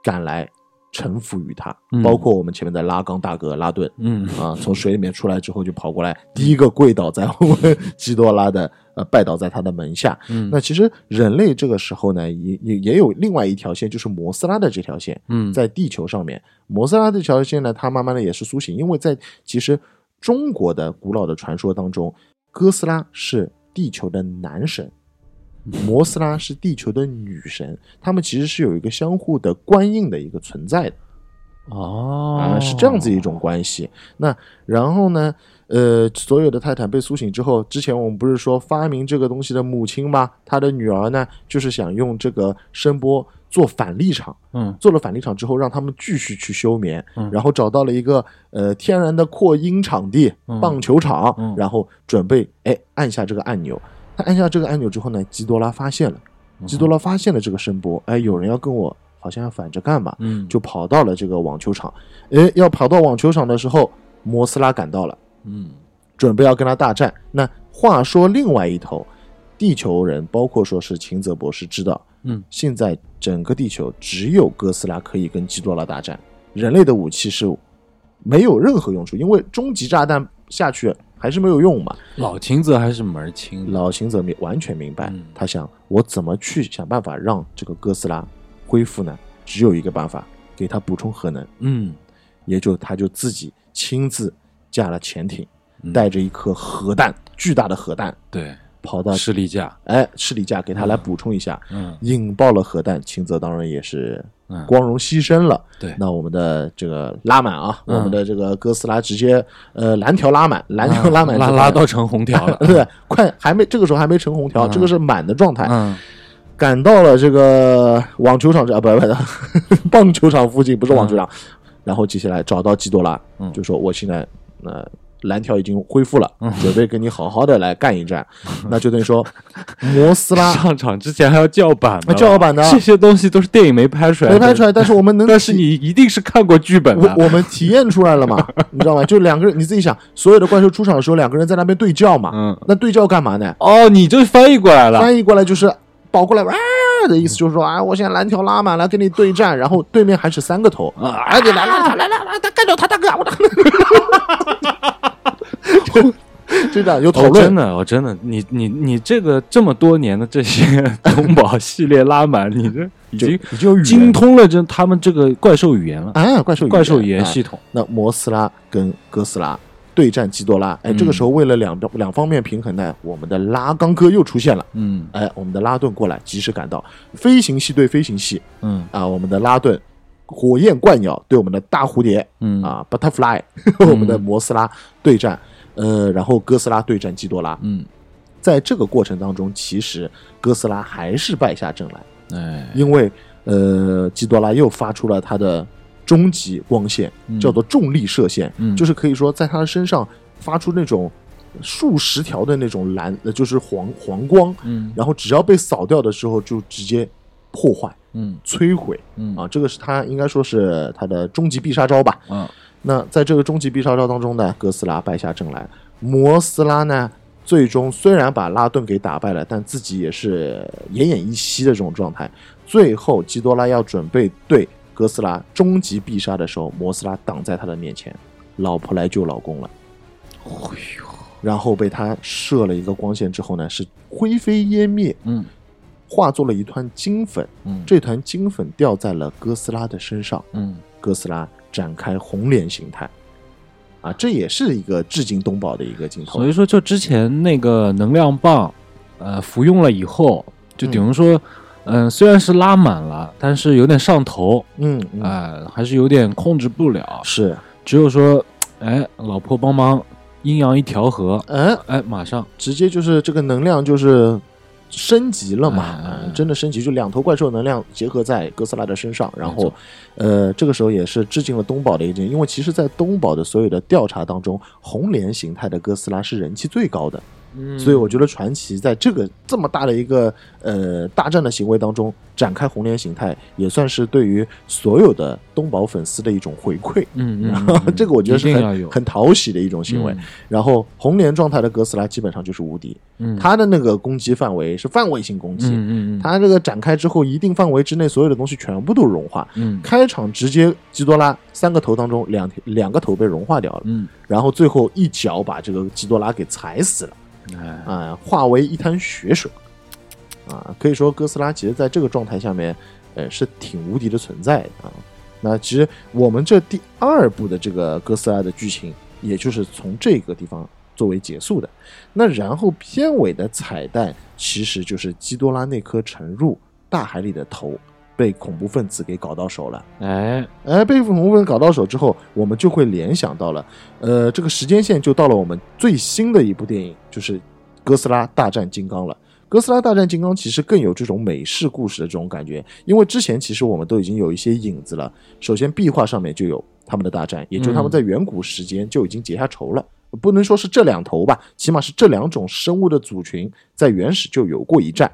赶来。臣服于他，包括我们前面的拉冈大哥拉顿，嗯啊，从水里面出来之后就跑过来，第一个跪倒在我们基多拉的呃，拜倒在他的门下。嗯，那其实人类这个时候呢，也也也有另外一条线，就是摩斯拉的这条线。嗯，在地球上面，摩斯拉这条线呢，它慢慢的也是苏醒，因为在其实中国的古老的传说当中，哥斯拉是地球的男神。摩斯拉是地球的女神，他们其实是有一个相互的关印的一个存在的。哦啊，是这样子一种关系。那然后呢，呃，所有的泰坦被苏醒之后，之前我们不是说发明这个东西的母亲吗？她的女儿呢，就是想用这个声波做反力场。嗯做了反力场之后，让他们继续去休眠，嗯然后找到了一个呃天然的扩音场地，嗯棒球场，嗯然后准备哎按下这个按钮。他按下这个按钮之后呢，基多拉发现了，嗯基多拉发现了这个声波，哎，有人要跟我好像要反着干嘛，嗯就跑到了这个网球场。哎，要跑到网球场的时候，摩斯拉赶到了，嗯准备要跟他大战。那话说另外一头，地球人包括说是秦泽博士知道，嗯现在整个地球只有哥斯拉可以跟基多拉大战，人类的武器是没有任何用处，因为终极炸弹下去还是没有用嘛。老秦泽还是门儿清，老秦则明完全明白嗯，他想我怎么去想办法让这个哥斯拉恢复呢？只有一个办法，给他补充核能，嗯。也就他就自己亲自驾了潜艇，嗯。带着一颗核弹，巨大的核弹，对。跑到士力架，哎士力架给他来补充一下，嗯。引爆了核弹，秦泽当然也是嗯光荣牺牲了。对。那我们的这个拉满啊，嗯。我们的这个哥斯拉直接呃蓝条拉满，蓝条拉满拉拉到成红条了，(laughs) 对，快还没这个时候还没成红条，嗯。这个是满的状态。嗯。赶到了这个网球场这啊不不不，(laughs) 棒球场附近不是网球场，然后接下来找到基多拉，嗯。就说我现在呃蓝条已经恢复了，嗯准备跟你好好的来干一战，(laughs) 那就等于说摩斯拉上场之前还要叫板的，啊叫板呢这些东西都是电影没拍出来，没拍出来，但是我们能 (laughs) 但是你一定是看过剧本的，我我们体验出来了嘛，(laughs) 你知道吗？就两个人，你自己想，所有的怪兽出场的时候，两个人在那边对叫嘛，嗯，那对叫干嘛呢？哦，你就翻译过来了，翻译过来就是跑过来哇的意思，就是说啊，我现在蓝条拉满了，跟你对战，(laughs) 然后对面还是三个头。啊哎，你来来来来来来，他干掉他大哥，我的，就这样有讨论，真论，的，我，真的，你你你这个这么多年的这些东宝系列拉满，你这已经已经精通了这他们这个怪兽语言了，啊，怪兽怪兽语言啊系统，那摩斯拉跟哥斯拉对战基多拉，哎，嗯这个时候为了两两方面平衡呢，我们的拉冈哥又出现了。嗯。哎，我们的拉顿过来，及时赶到。飞行系对飞行系嗯。啊，我们的拉顿火焰怪鸟对我们的大蝴蝶嗯。啊，butterfly，(laughs) 我们的摩斯拉对战，呃，然后哥斯拉对战基多拉。嗯，在这个过程当中，其实哥斯拉还是败下阵来，哎，因为呃，基多拉又发出了他的终极光线，嗯叫做重力射线，嗯就是可以说在他的身上发出那种数十条的那种蓝，呃，就是黄黄光，嗯然后只要被扫掉的时候，就直接破坏、嗯摧毁嗯啊！这个是他应该说是他的终极必杀招吧？嗯那在这个终极必杀招当中呢，哥斯拉败下阵来，摩斯拉呢，最终虽然把拉顿给打败了，但自己也是奄奄一息的这种状态。最后，基多拉要准备对哥斯拉终极必杀的时候，摩斯拉挡在他的面前，老婆来救老公了。哎呦，然后被他射了一个光线之后呢，是灰飞烟灭，嗯化作了一团金粉。嗯这团金粉掉在了哥斯拉的身上，嗯哥斯拉展开红莲形态，啊，这也是一个致敬东宝的一个镜头所。以说，就之前那个能量棒，呃，服用了以后，就等于说，嗯、虽然是拉满了，但是有点上头，嗯，嗯哎、还是有点控制不了。是，只有说，哎，老婆帮忙阴阳一调和，嗯，哎，马上，直接就是这个能量就是升级了嘛，真的升级，就两头怪兽能量结合在哥斯拉的身上，然后，呃，这个时候也是致敬了东宝的一件，因为其实，在东宝的所有的调查当中，红莲形态的哥斯拉是人气最高的，嗯所以我觉得传奇在这个这么大的一个呃大战的行为当中展开红莲形态，也算是对于所有的东宝粉丝的一种回馈。嗯嗯，然后嗯这个我觉得是很很讨喜的一种行为。嗯然后红莲状态的哥斯拉基本上就是无敌，嗯，它的那个攻击范围是范围性攻击，嗯嗯嗯，它这个展开之后，一定范围之内所有的东西全部都融化。嗯开场直接基多拉三个头当中两两个头被融化掉了，嗯，然后最后一脚把这个基多拉给踩死了。哎，啊、化为一滩血水，啊，可以说哥斯拉其实在这个状态下面，呃，是挺无敌的存在啊。那其实我们这第二部的这个哥斯拉的剧情，也就是从这个地方作为结束的。那然后片尾的彩蛋，其实就是基多拉那颗沉入大海里的头，被恐怖分子给搞到手了。哎，哎，被恐怖分子搞到手之后，我们就会联想到了，呃，这个时间线就到了我们最新的一部电影，就是《哥斯拉大战金刚》了。哥斯拉大战金刚其实更有这种美式故事的这种感觉，因为之前其实我们都已经有一些影子了。首先，壁画上面就有他们的大战，也就他们在远古时间就已经结下仇了。不能说是这两头吧，起码是这两种生物的组群在原始就有过一战。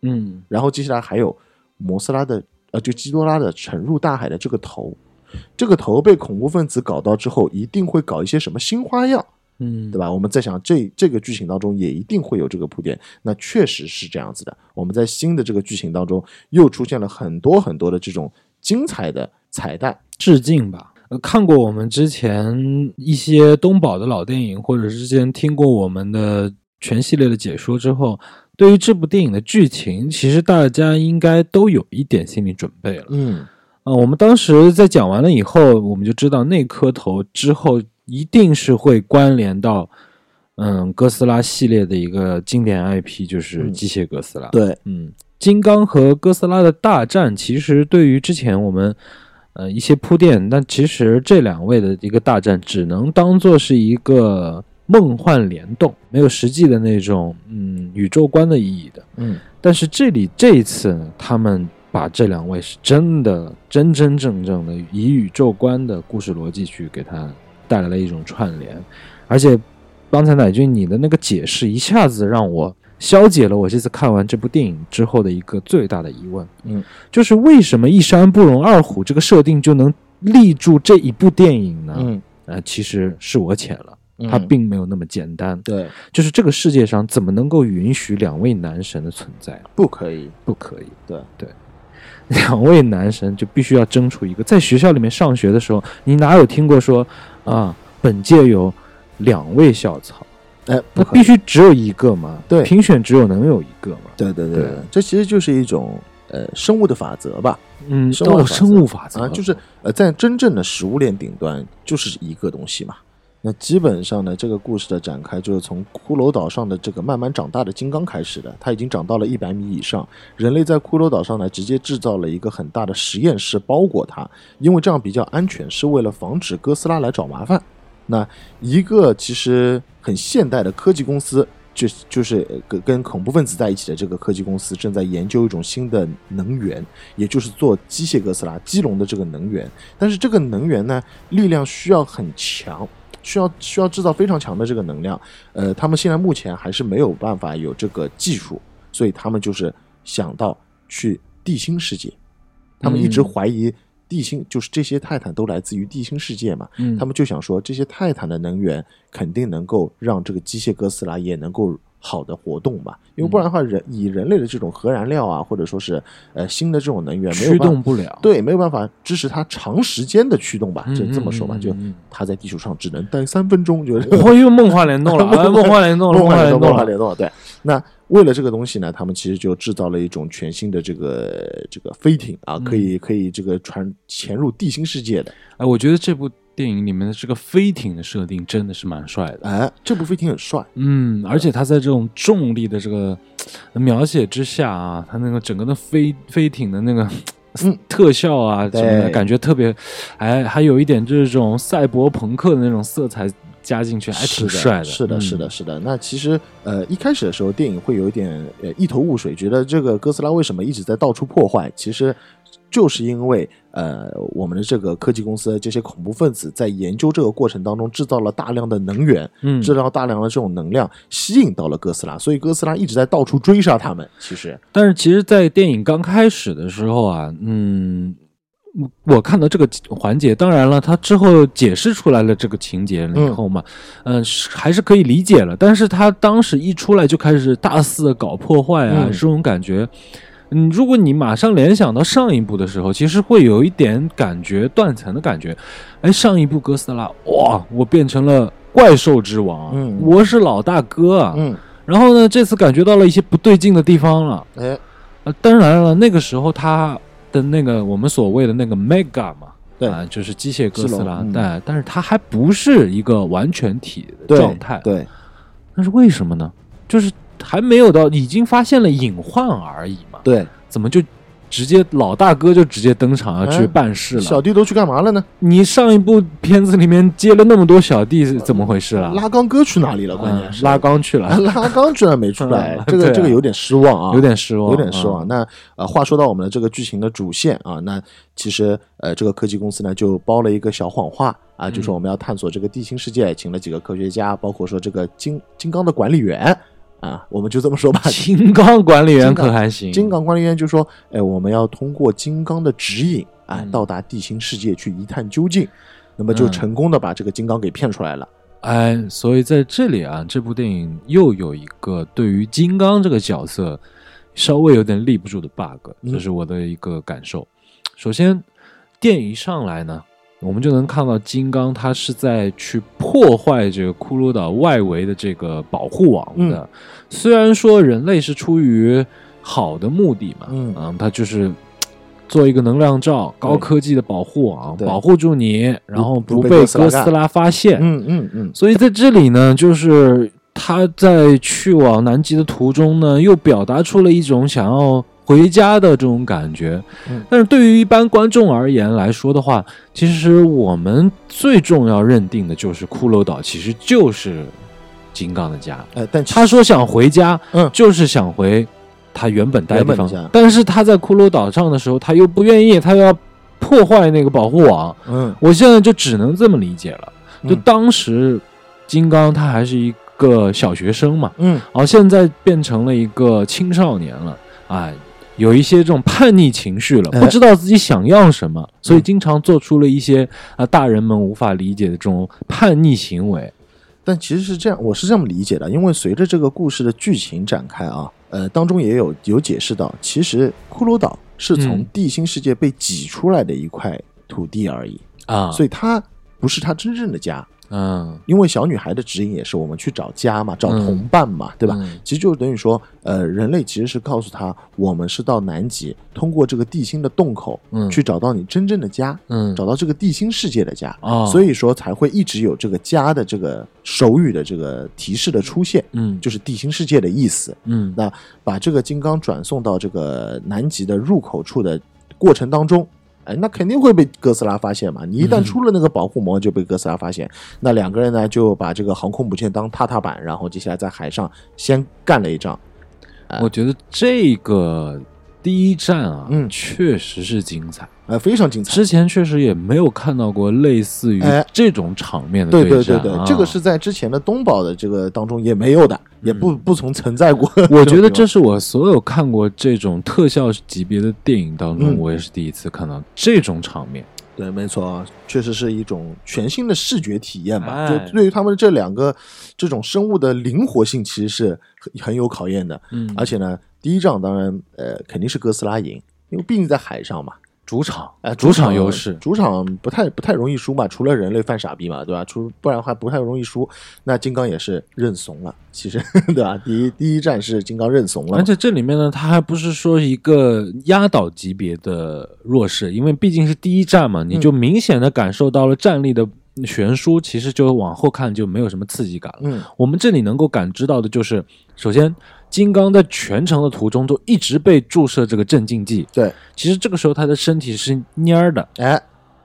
嗯然后接下来还有摩斯拉的呃，就基多拉的沉入大海的这个头，这个头被恐怖分子搞到之后，一定会搞一些什么新花样，嗯，对吧？我们在想这这个剧情当中也一定会有这个铺垫，那确实是这样子的。我们在新的这个剧情当中又出现了很多很多的这种精彩的彩蛋，致敬吧。呃，看过我们之前一些东宝的老电影，或者是之前听过我们的全系列的解说之后，对于这部电影的剧情，其实大家应该都有一点心理准备了。嗯啊、我们当时在讲完了以后，我们就知道那颗头之后一定是会关联到，嗯，哥斯拉系列的一个经典 IP，就是嗯机械哥斯拉。对，嗯，金刚和哥斯拉的大战，其实对于之前我们呃一些铺垫，但其实这两位的一个大战，只能当做是一个梦幻联动，没有实际的那种嗯宇宙观的意义的。嗯。但是这里这一次呢，他们把这两位是真的真真正正的以宇宙观的故事逻辑去给他带来了一种串联，而且刚才乃君你的那个解释一下子让我消解了我这次看完这部电影之后的一个最大的疑问，嗯，就是为什么一山不容二虎这个设定就能立住这一部电影呢？嗯，呃，其实是我浅了，嗯它并没有那么简单。对，就是这个世界上怎么能够允许两位男神的存在？不可以，不可以。对对，两位男神就必须要争出一个。在学校里面上学的时候，你哪有听过说啊，本届有两位校草，哎，那不必须只有一个嘛？对评选只有能有一个嘛？对对对这其实就是一种呃生物的法则吧。嗯，哦，生物生物法则啊，就是呃，在真正的食物链顶端，就是一个东西嘛。那基本上呢，这个故事的展开就是从骷髅岛上的这个慢慢长大的金刚开始的。它已经长到了一百米以上，人类在骷髅岛上呢，直接制造了一个很大的实验室包裹它，因为这样比较安全，是为了防止哥斯拉来找麻烦。那一个其实很现代的科技公司，就就是跟跟恐怖分子在一起的这个科技公司，正在研究一种新的能源，也就是做机械哥斯拉基隆的这个能源。但是这个能源呢，力量需要很强，需要需要制造非常强的这个能量。呃，他们现在目前还是没有办法有这个技术，所以他们就是想到去地心世界。他们一直嗯怀疑地心，就是这些泰坦都来自于地心世界嘛。嗯，他们就想说，这些泰坦的能源肯定能够让这个机械哥斯拉也能够好的活动吧，因为不然的话，人以人类的这种核燃料啊，或者说是呃新的这种能源，没有驱动不了。对，没有办法支持它长时间的驱动吧，嗯就这么说吧，就它在地球上只能待三分钟，就是 (laughs) 我，又梦幻联动了，哎 (laughs) 梦幻联动了，梦幻联动，幻动了。梦幻联动了。对，那为了这个东西呢，他们其实就制造了一种全新的这个这个飞艇啊，可以可以这个传潜入地心世界的。哎，我觉得这部电影里面的这个飞艇的设定真的是蛮帅的。哎，这部飞艇很帅，嗯，而且它在这种重力的这个呃描写之下啊，它那个整个的飞飞艇的那个。嗯特效啊什么的，感觉特别，哎，还有一点这种赛博朋克的那种色彩加进去，还挺帅的是的，嗯是的，是的。那其实呃，一开始的时候，电影会有一点呃一头雾水，觉得这个哥斯拉为什么一直在到处破坏？其实就是因为呃，我们的这个科技公司这些恐怖分子在研究这个过程当中制造了大量的能源，嗯，制造大量的这种能量，吸引到了哥斯拉，所以哥斯拉一直在到处追杀他们。其实，但是其实，在电影刚开始的时候啊，嗯，我看到这个环节，当然了，他之后解释出来了这个情节了以后嘛，嗯、是还是可以理解了。但是他当时一出来就开始大肆地搞破坏啊，嗯这种感觉。嗯，如果你马上联想到上一部的时候，其实会有一点感觉断层的感觉。哎，上一部哥斯拉，哇，我变成了怪兽之王，嗯我是老大哥啊。嗯，然后呢，这次感觉到了一些不对劲的地方了。哎，呃，当然了，那个时候他的那个我们所谓的那个 Mega 嘛，对。啊、就是机械哥斯拉，但嗯。但但是它还不是一个完全体的状态，，对，那是为什么呢？就是还没有到已经发现了隐患而已嘛，对，怎么就直接老大哥就直接登场要去哎办事了。小弟都去干嘛了呢？你上一部片子里面接了那么多小弟，是怎么回事了？拉缸哥去哪里了？关键是嗯拉缸去了，(laughs) 拉缸居然没出来嗯，(laughs) 这个啊这个有点失望啊，有点失望，有点失望。嗯。那呃，话说到我们的这个剧情的主线啊，那其实呃，这个科技公司呢就包了一个小谎话啊，就嗯说我们要探索这个地心世界，请了几个科学家，包括说这个金金刚的管理员啊，我们就这么说吧。(laughs) 金刚管理员可还行？金刚管理员就说：“哎，我们要通过金刚的指引，啊，嗯到达地心世界去一探究竟。”那么就嗯成功的把这个金刚给骗出来了。哎，所以在这里啊，这部电影又有一个对于金刚这个角色稍微有点立不住的 bug，嗯这是我的一个感受。首先，电影一上来呢，我们就能看到金刚他是在去破坏这个骷髅岛外围的这个保护网的。嗯虽然说人类是出于好的目的嘛，嗯啊，他就是。做一个能量罩，高科技的保护网，保护住你，然后不被哥斯拉干哥斯拉发现。嗯嗯嗯，所以在这里呢，就是他在去往南极的途中呢，又表达出了一种想要回家的这种感觉。嗯但是对于一般观众而言来说的话，其实我们最重要认定的就是骷髅岛其实就是金刚的家。哎，但他说想回家，嗯就是想回他原本待的地方。但是他在骷髅岛上的时候，他又不愿意，他又要破坏那个保护网。嗯，我现在就只能这么理解了。就嗯当时金刚他还是一个小学生嘛，嗯然后现在变成了一个青少年了，哎，有一些这种叛逆情绪了，哎不知道自己想要什么，所以经常做出了一些啊大人们无法理解的这种叛逆行为。但其实是这样，我是这么理解的，因为随着这个故事的剧情展开啊，呃，当中也有有解释到，其实骷髅岛是从嗯地心世界被挤出来的一块土地而已，啊，所以它不是它真正的家。嗯，因为小女孩的指引也是我们去找家嘛，找嗯同伴嘛，对吧？嗯。其实就等于说，呃，人类其实是告诉他，我们是到南极，通过这个地心的洞口，嗯。去找到你真正的家，嗯。找到这个地心世界的家。哦。所以说才会一直有这个家的这个手语的这个提示的出现，嗯。就是地心世界的意思。嗯。那把这个金刚转送到这个南极的入口处的过程当中，哎，那肯定会被哥斯拉发现嘛。你一旦嗯出了那个保护膜，就被哥斯拉发现。那两个人呢，就把这个航空母舰当踏踏板，然后接下来在海上先干了一仗。我觉得这个第一站啊，嗯确实是精彩。呃，非常精彩。之前确实也没有看到过类似于哎这种场面的对对战、对对，啊这个是在之前的东宝的这个当中也没有的，也不不曾存在过。(laughs) 嗯我觉得这是我所有看过这种特效级别的电影当中，嗯我也是第一次看到这种场面。对，没错啊，确实是一种全新的视觉体验吧。哎就对于他们这两个这种生物的灵活性，其实是很很有考验的。嗯而且呢，第一仗当然呃肯定是哥斯拉赢，因为毕竟在海上嘛，主场，哎，主场优势，主场不太不太容易输嘛，除了人类犯傻逼嘛，对吧？除不然的话不太容易输。那金刚也是认怂了，其实 (laughs) 对吧？第一第一战是金刚认怂了，而且这里面呢，他还不是说一个压倒级别的弱势，因为毕竟是第一战嘛，你就明显的感受到了战力的悬殊，其实就往后看就没有什么刺激感了。嗯我们这里能够感知到的就是，首先，金刚在全程的途中都一直被注射这个镇静剂，对，其实这个时候他的身体是蔫儿的，哎。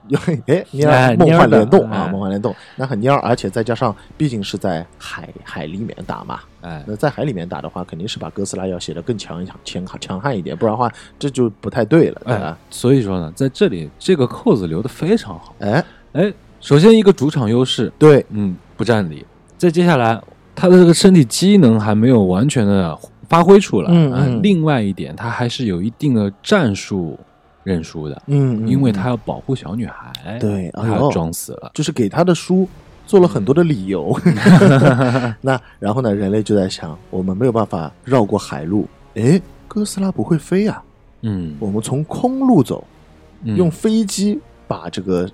有哎，蔫哎儿梦幻联动啊，哎梦幻联动，那很蔫儿，而且再加上毕竟是在海海里面打嘛，哎，那在海里面打的话，肯定是把哥斯拉要写的更强一强强悍一点，不然的话这就不太对了，对哎吧？，所以说呢，在这里这个扣子留的非常好。哎，哎，首先一个主场优势，对，嗯，不占理。再接下来，他的这个身体机能还没有完全的发挥出来。啊嗯嗯另外一点，他还是有一定的战术认输的，嗯，嗯因为嗯他要保护小女孩，对他要装死了。就是给他的书做了很多的理由。(laughs) (laughs) 那然后呢，人类就在想，我们没有办法绕过海路，诶，哥斯拉不会飞啊，嗯，我们从空路走，嗯用飞机把这个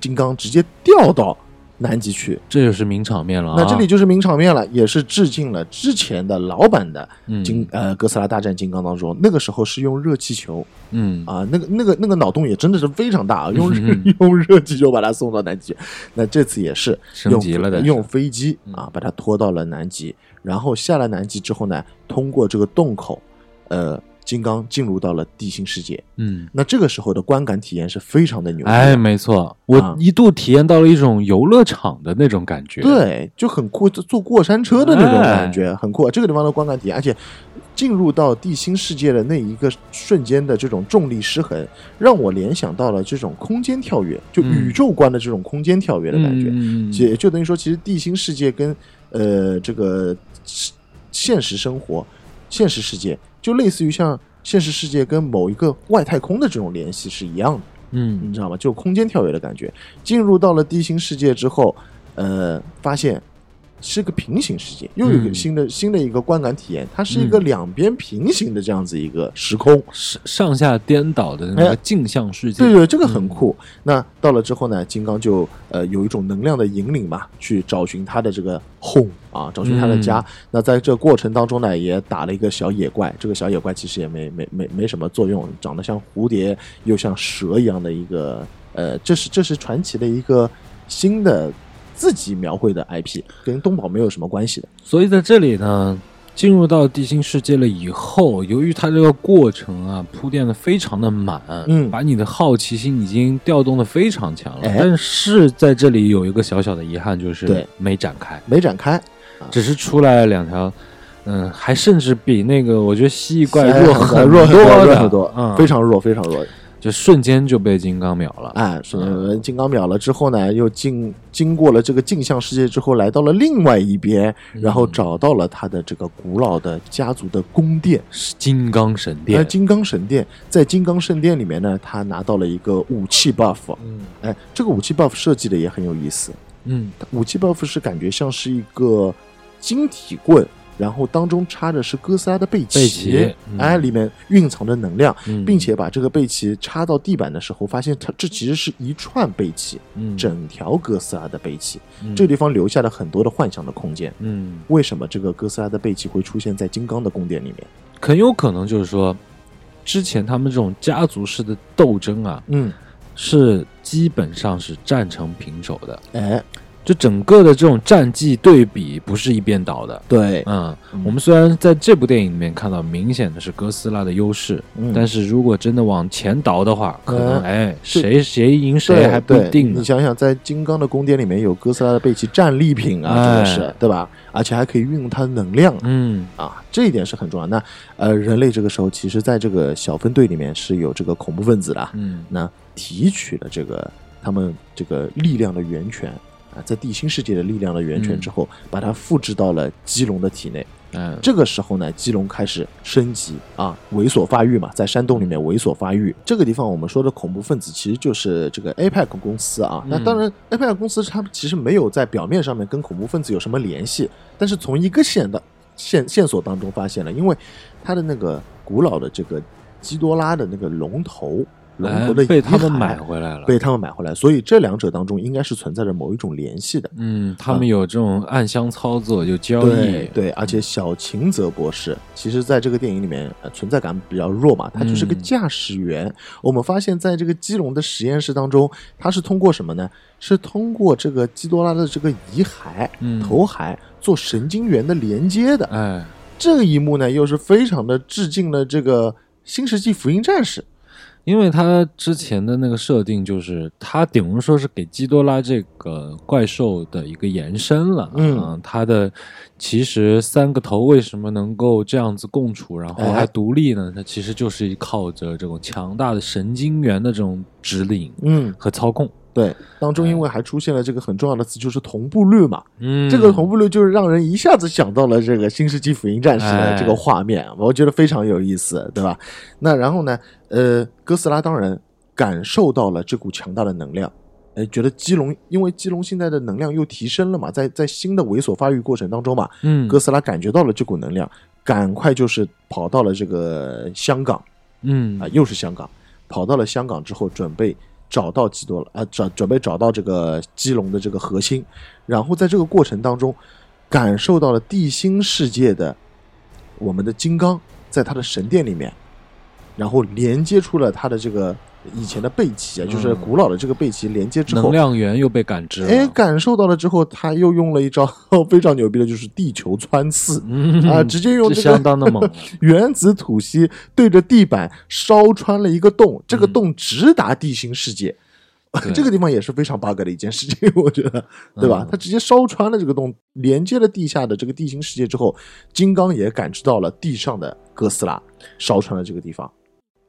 金刚直接吊到南极去。这就是名场面了啊。那这里就是名场面了，也是致敬了之前的老版的嗯金、呃哥斯拉大战金刚当中，那个时候是用热气球嗯啊，那个那个那个脑洞也真的是非常大啊，(laughs) 用 (laughs) 用热气球把它送到南极。那这次也是升级了的用用飞机嗯啊把它拖到了南极，然后下了南极之后呢，通过这个洞口，呃，金刚进入到了地心世界。嗯，那这个时候的观感体验是非常的牛哎，没错，我啊一度体验到了一种游乐场的那种感觉。，对，就很酷，坐过山车的那种感觉，很酷。这个地方的观感体验，而且进入到地心世界的那一个瞬间的这种重力失衡，让我联想到了这种空间跳跃，就嗯宇宙观的这种空间跳跃的感觉。嗯，也就等于说，其实地心世界跟呃这个现实生活、现实世界，就类似于像现实世界跟某一个外太空的这种联系是一样的。嗯你知道吗？就空间跳跃的感觉。进入到了地心世界之后，呃，发现是个平行世界，又有一个嗯新的、新的一个观感体验。它是一个嗯两边平行的这样子一个时空。上上下颠倒的那个哎镜像世界。对对，这个很酷。那到了之后呢，金刚就呃有一种能量的引领嘛，去找寻他的这个 home 啊，找寻他的家。那在这过程当中呢，也打了一个小野怪。这个小野怪其实也没没没没什么作用，长得像蝴蝶又像蛇一样的一个呃，这是这是传奇的一个新的自己描绘的 IP，跟东宝没有什么关系的。所以在这里呢，进入到地心世界了以后，由于它这个过程啊铺垫的非常的满，嗯把你的好奇心已经调动的非常强了。哎但是在这里有一个小小的遗憾，就是对没展开，没展开，只是出来两条。嗯，还甚至比那个我觉得蜥蜴怪哎弱很弱很多的弱很多，嗯，非常弱，非常弱。就瞬间就被金刚秒了。哎，是嗯金刚秒了之后呢，又经经过了这个镜像世界之后，来到了另外一边，然后找到了他的这个古老的家族的宫殿，是金刚神那殿，金刚神殿。在金刚圣殿里面呢，他拿到了一个武器 buff，嗯哎，这个武器 buff 设计的也很有意思。嗯武器 buff 是感觉像是一个晶体棍，然后当中插的是哥斯拉的背鳍，背鳍嗯。哎，里面蕴藏着能量，嗯，并且把这个背鳍插到地板的时候，发现它这其实是一串背鳍。嗯。整条哥斯拉的背鳍，嗯。这个地方留下了很多的幻想的空间。嗯。为什么这个哥斯拉的背鳍会出现在金刚的宫殿里面？很有可能就是说，之前他们这种家族式的斗争啊，嗯，是基本上是战成平手的，哎，就整个的这种战绩对比不是一边倒的。对，嗯，嗯。我们虽然在这部电影里面看到明显的是哥斯拉的优势，嗯。但是如果真的往前倒的话，可能嗯。哎，谁谁赢谁还不一定呢。你。想想，在金刚的宫殿里面有哥斯拉的背鳍战利品啊，真的是哎对吧？而且还可以运用它的能量。嗯。啊，这一点是很重要。那呃，人类这个时候其实在这个小分队里面是有这个恐怖分子的，嗯。那提取了这个他们这个力量的源泉啊，在地心世界的力量的源泉之后，把它复制到了基隆的体内。嗯，这个时候呢，基隆开始升级啊，猥琐发育嘛，在山洞里面猥琐发育。这个地方我们说的恐怖分子其实就是这个 APEC 公司啊。那当然，APEC 公司它其实没有在表面上面跟恐怖分子有什么联系，但是从一个线的线线索当中发现了，因为它的那个古老的这个基多拉的那个龙头，龙被他们买回来了。被他们买回来，所以这两者当中应该是存在着某一种联系的。嗯，他们有这种暗箱操作，有交易，对对，而且小秦泽博士，其实在这个电影里面、呃、存在感比较弱嘛，他就是个嗯驾驶员。我们发现，在这个基隆的实验室当中，他是通过什么呢？是通过这个基多拉的这个遗骸、嗯头骸做神经元的连接的。哎，这一幕呢，又是非常的致敬了这个《新世纪福音战士》。因为他之前的那个设定就是，他顶多说是给基多拉这个怪兽的一个延伸了。嗯啊他的其实三个头为什么能够这样子共处，然后哎还独立呢？它其实就是靠着这种强大的神经元的这种指令嗯，和操控。对，当中因为还出现了这个很重要的词，就是同步率嘛。嗯。这个同步率就是让人一下子想到了这个《新世纪福音战士》的这个画面，我觉得非常有意思，对吧？那然后呢，呃，哥斯拉当然感受到了这股强大的能量，哎，觉得基隆因为基隆现在的能量又提升了嘛，在在新的猥琐发育过程当中嘛，嗯。哥斯拉感觉到了这股能量，赶快就是跑到了这个香港。嗯。啊，又是香港，跑到了香港之后，准备找到基多了啊，找准备找到这个基隆的这个核心，然后在这个过程当中，感受到了地心世界的我们的金刚在他的神殿里面，然后连接出了他的这个以前的背鳍啊，就是古老的这个背鳍连接之后，能量源又被感知了，哎，感受到了之后，他又用了一招 (laughs) 非常牛逼的，就是地球穿刺嗯啊，直接用这这个相当的猛，(laughs) 原子吐息对着地板烧穿了一个洞，这个嗯洞直达地心世界。对 (laughs) 这个地方也是非常 bug 的一件事情，我觉得，对吧嗯？它直接烧穿了这个洞，连接了地下的这个地心世界之后，金刚也感知到了地上的哥斯拉烧穿了这个地方。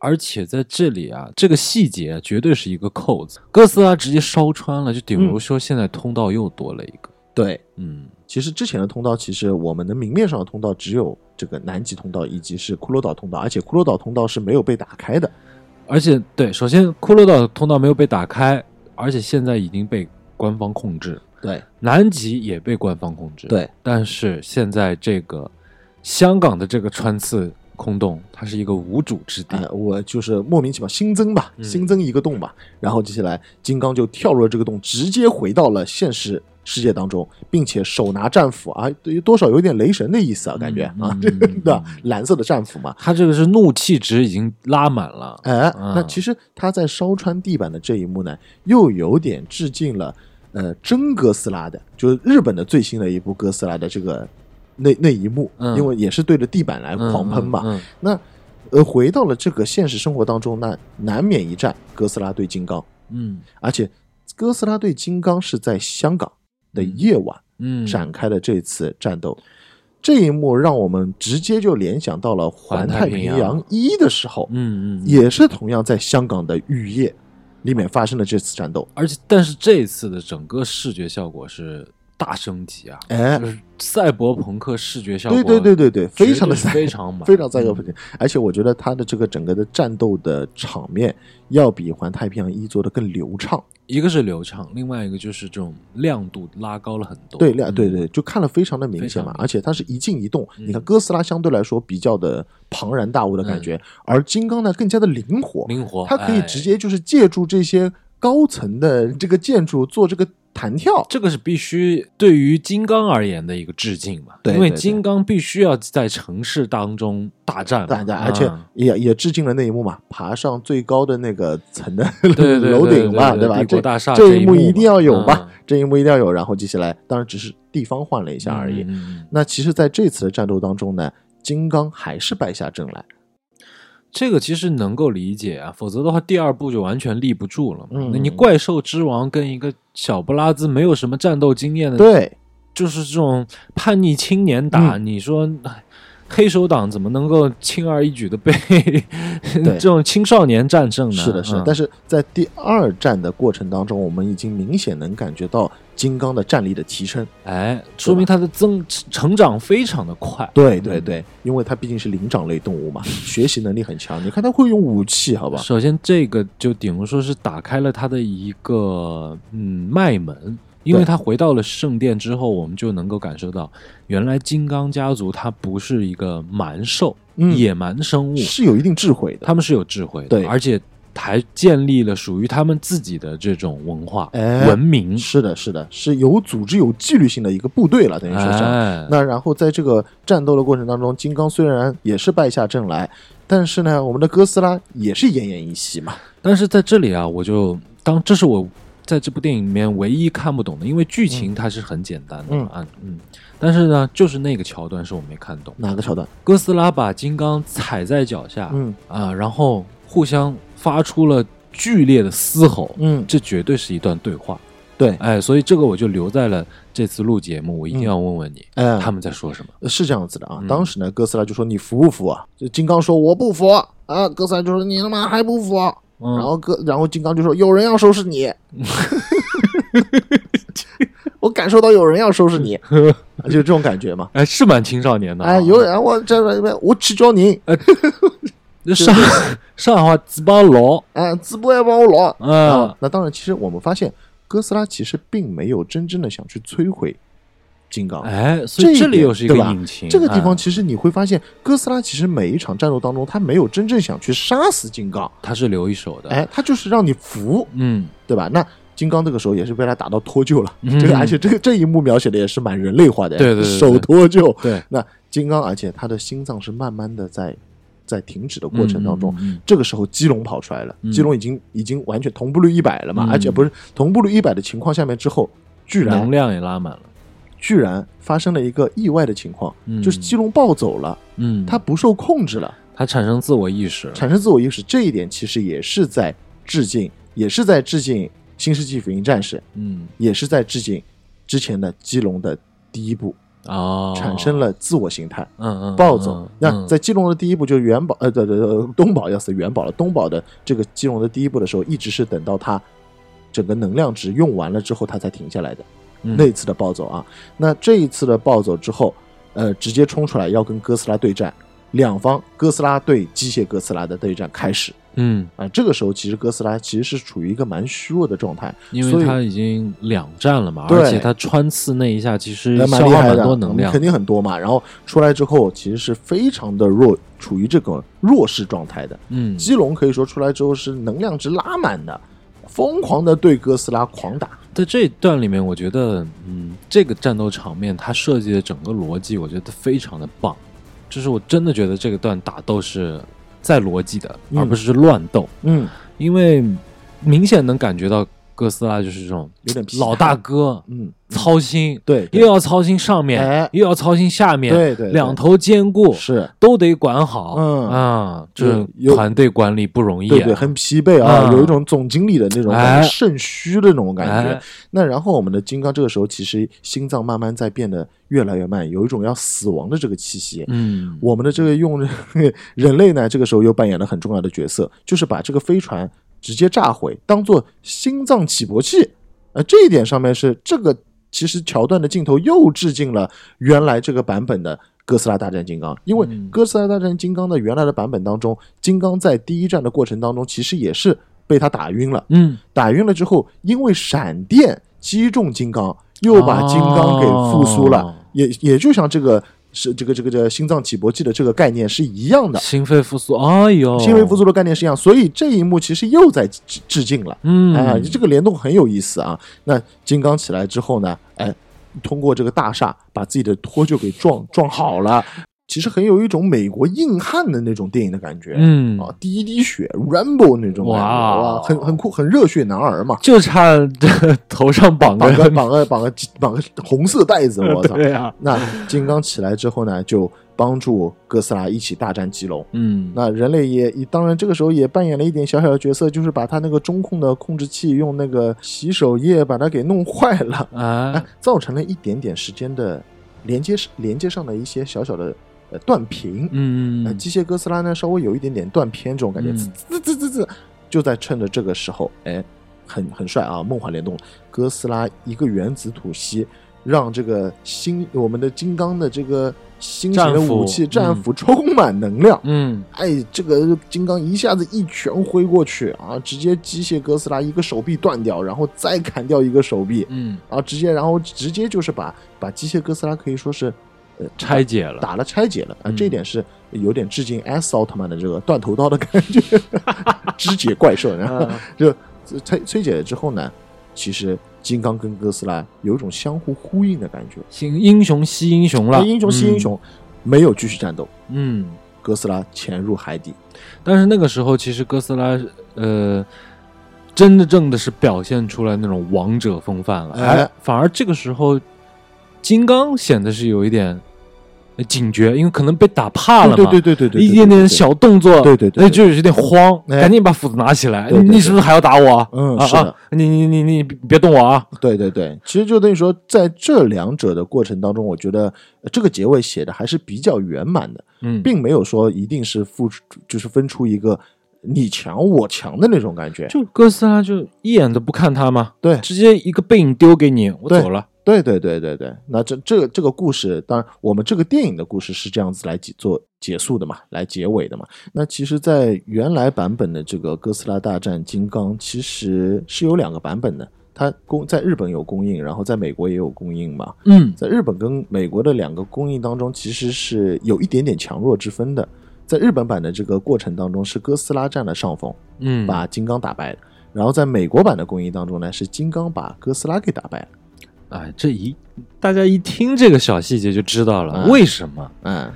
而且在这里啊，这个细节绝对是一个扣子，哥斯拉直接烧穿了，就比如说现在通道又多了一个，对，嗯。其实之前的通道，其实我们的明面上的通道只有这个南极通道以及是骷髅岛通道，而且骷髅岛通道是没有被打开的。而且对，首先骷髅岛通道没有被打开，而且现在已经被官方控制，对。南极也被官方控制，，对，但是现在这个香港的这个穿刺空洞，它是一个无主之地，哎，我就是莫名其妙新增吧，嗯。新增一个洞吧，然后接下来金刚就跳入了这个洞，直接回到了现实世界当中，并且手拿战斧啊，对于多少有点雷神的意思啊，感觉啊，嗯嗯这个嗯。对吧？蓝色的战斧嘛。他这个是怒气值已经拉满了，哎，嗯那其实他在烧穿地板的这一幕呢，又有点致敬了呃真哥斯拉的，就是日本的最新的一部哥斯拉的这个那那一幕，嗯因为也是对着地板来狂喷嘛。嗯嗯那呃，回到了这个现实生活当中，那难免一战，哥斯拉对金刚，嗯而且哥斯拉对金刚是在香港的夜晚嗯，展开的这次战斗。这一幕让我们直接就联想到了《环太平洋一》的时候，嗯嗯，嗯也是同样在香港的雨夜里面发生的这次战斗。而且但是这一次的整个视觉效果是大升级啊，哎。就，是赛博朋克视觉效果，对对对对对，非常的非常满，非常赛博朋克，而且我觉得它的这个整个的战斗的场面要比《环太平洋一》做的更流畅。一个是流畅，另外一个就是这种亮度拉高了很多。对，亮嗯。对对，就看了非常的明显嘛，而且它是一静一动。嗯。你看哥斯拉相对来说比较的庞然大物的感觉，而金刚呢更加的灵活，灵活，它可以哎。直接就是借助这些高层的这个建筑做这个弹跳。这个是必须对于金刚而言的一个致敬嘛，对对对因为金刚必须要在城市当中大战嘛，大战，而且啊也也致敬了那一幕嘛，爬上最高的那个层的 (laughs) 楼顶嘛，吧？对吧帝国这大厦这这一幕一定要有嘛吧？这一幕一定要有。然后接下来，当然只是地方换了一下而已。那其实，在这次的战斗当中呢，金刚还是败下阵来。这个其实能够理解啊，否则的话第二部就完全立不住了嘛。嗯。那你怪兽之王跟一个小布拉兹没有什么战斗经验的，对，就是这种叛逆青年打，嗯。你说哎黑手党怎么能够轻而易举的被 (laughs) 这种青少年战胜呢？是的，是的。嗯但是在第二战的过程当中，我们已经明显能感觉到金刚的战力的提升。哎，说明他的增成长非常的快。对对对，因为他毕竟是灵长类动物嘛，(laughs) 学习能力很强。你看他会用武器，好吧？首先，这个就顶如说是打开了他的一个嗯脉门，因为他回到了圣殿之后，我们就能够感受到，原来金刚家族它不是一个蛮兽、嗯野蛮生物，是有一定智慧的。他们是有智慧的，对而且还建立了属于他们自己的这种文化、哎文明。是的，是的，是有组织、有纪律性的一个部队了，等于说是。哎，那然后在这个战斗的过程当中，金刚虽然也是败下阵来，但是呢，我们的哥斯拉也是奄奄一息嘛。但是在这里啊，我就当这是我在这部电影里面唯一看不懂的，因为剧情它是很简单的嗯，但是呢，就是那个桥段是我没看懂。哪个桥段？哥斯拉把金刚踩在脚下，嗯啊，然后互相发出了剧烈的嘶吼，嗯，这绝对是一段对话。对，哎，所以这个我就留在了这次录节目，我一定要问问你，嗯，他们在说什么？是这样子的啊。嗯当时呢，哥斯拉就说：“你服不服啊？”就金刚说：“我不服。”啊，哥斯拉就说：“你他妈还不服？”嗯然后哥，然后金刚就说：“有人要收拾你。(laughs) ”我感受到有人要收拾你，(laughs) 就这种感觉嘛。哎，是蛮青少年的啊、哎，有人我这边我去教您，那上 (laughs) 上海话自包老，哎，直播也帮我老。嗯啊，那当然，其实我们发现哥斯拉其实并没有真正的想去摧毁金刚。哎，所以这里又是一个引擎。这个地方哎其实你会发现，哥斯拉其实每一场战斗当中，他没有真正想去杀死金刚，他是留一手的。哎，他就是让你服，嗯，对吧？那金刚这个时候也是被他打到脱臼了，嗯这个而且这个这一幕描写的也是蛮人类化的，对对对对手脱臼。对，那金刚，而且他的心脏是慢慢的在在停止的过程当中，这个时候基隆跑出来了，嗯基隆已经已经完全同步率一百了嘛，嗯而且不是同步率一百的情况下面之后，居然能量也拉满了，居然发生了一个意外的情况，嗯。就是基隆暴走了，嗯，它不受控制了，它产生自我意识。了，产生自我意识，这一点其实也是在致敬，也是在致敬《新世纪福音战士》，嗯。也是在致敬之前的基隆的第一部，哦，产生了自我形态。嗯嗯暴走。嗯，那、嗯。在基隆的第一步就是元宝，呃，对对对，东宝要死元宝了。东宝的这个基隆的第一步的时候，一直是等到他整个能量值用完了之后，他才停下来的。嗯那一次的暴走啊，那这一次的暴走之后，呃，直接冲出来要跟哥斯拉对战，两方哥斯拉对机械哥斯拉的对战开始嗯，啊。这个时候其实哥斯拉其实是处于一个蛮虚弱的状态，因为他已经两战了嘛，而且他穿刺那一下其实蛮消耗蛮厉害的，多能量肯，定很多嘛。然后出来之后，其实是非常的弱，处于这个弱势状态的。嗯基隆可以说出来之后是能量值拉满的，疯狂的对哥斯拉狂打。在这一段里面，我觉得，嗯，这个战斗场面它设计的整个逻辑，我觉得非常的棒。就是我真的觉得这个段打斗是在逻辑的，嗯而不是乱斗，嗯，因为明显能感觉到哥斯拉就是这种有点老大哥嗯，操心，对，又要操心上面，哎又要操心下面，对对对两头兼顾，是。都得管好。嗯啊，这有有团队管理不容易、啊。对对，很疲惫啊，嗯有一种总经理的那种感哎觉，肾虚的那种感觉。哎那然后我们的金刚这个时候其实心脏慢慢在变得越来越慢，有一种要死亡的这个气息。嗯，我们的这个用 (laughs) 人类呢，这个时候又扮演了很重要的角色，就是把这个飞船直接炸毁，当做心脏起搏器。呃，这一点上面是这个其实桥段的镜头又致敬了原来这个版本的哥斯拉大战金刚，因为嗯哥斯拉大战金刚的原来的版本当中，金刚在第一战的过程当中，其实也是被他打晕了。嗯，打晕了之后，因为闪电击中金刚，又把金刚给复苏了，哦也也就像这个是这个这个这个心脏起搏器的这个概念是一样的，心肺复苏，哎呦，心肺复苏的概念是一样，所以这一幕其实又在致致敬了。嗯，啊，这个联动很有意思啊。那金刚起来之后呢，哎，通过这个大厦把自己的脱臼给撞撞好了，其实很有一种美国硬汉的那种电影的感觉。嗯。啊，第一滴血，Rambo 那种感觉，哇。哇，很很酷，很热血男儿嘛，就差这头上绑绑个个，绑个绑个绑个红色带子，(laughs) 我操！对啊，那金刚起来之后呢，就帮助哥斯拉一起大战基隆。嗯，那人类也当然这个时候也扮演了一点小小的角色，就是把他那个中控的控制器用那个洗手液把它给弄坏了，啊。哎，，造成了一点点时间的连接连接上的一些小小的呃断屏。呃，嗯，机械哥斯拉呢稍微有一点点断片这种感觉，嗯滋滋滋滋滋，就在趁着这个时候，哎，很很帅啊！梦幻联动，哥斯拉一个原子吐息，让这个新我们的金刚的这个新型的武器嗯战斧充满能量。嗯，哎，这个金刚一下子一拳挥过去啊，直接机械哥斯拉一个手臂断掉，然后再砍掉一个手臂，嗯，啊，直接然后直接就是把把机械哥斯拉可以说是呃拆解了，打了拆解了啊，嗯。这一点是有点致敬 S 奥特曼的这个断头刀的感觉，(laughs) 肢解怪兽，然后嗯。就拆拆解了之后呢，其实金刚跟哥斯拉有一种相互呼应的感觉，行，英雄惜英雄了，英雄惜英雄，没有继续战斗，嗯，哥斯拉潜入海底，但是那个时候其实哥斯拉，呃。真的正的是表现出来那种王者风范了，哎哎，反而这个时候，金刚显得是有一点呃警觉，因为可能被打怕了嘛，对对对对对对，一点点小动作，对对对对。那就有点慌，哎。赶紧把斧子拿起来。你是不是还要打我？嗯是你你你你别别动我啊！对对对，其实就等于说，在这两者的过程当中，我觉得呃这个结尾写的还是比较圆满的，嗯，并没有说一定是付出，就是分出一个你强我强的那种感觉。就哥斯拉就一眼都不看他嘛，对。直接一个背影丢给你，我走了。对对对对对，那这这个这个故事，当然我们这个电影的故事是这样子来结做结束的嘛，来结尾的嘛。那其实，在原来版本的这个《哥斯拉大战金刚》，其实是有两个版本的，它公在日本有供应，然后在美国也有供应嘛。嗯在日本跟美国的两个供应当中，其实是有一点点强弱之分的。在日本版的这个过程当中，是哥斯拉占了上风，嗯，把金刚打败了。然后在美国版的供应当中呢，是金刚把哥斯拉给打败了。哎，这一大家一听这个小细节就知道了、嗯为什么？嗯，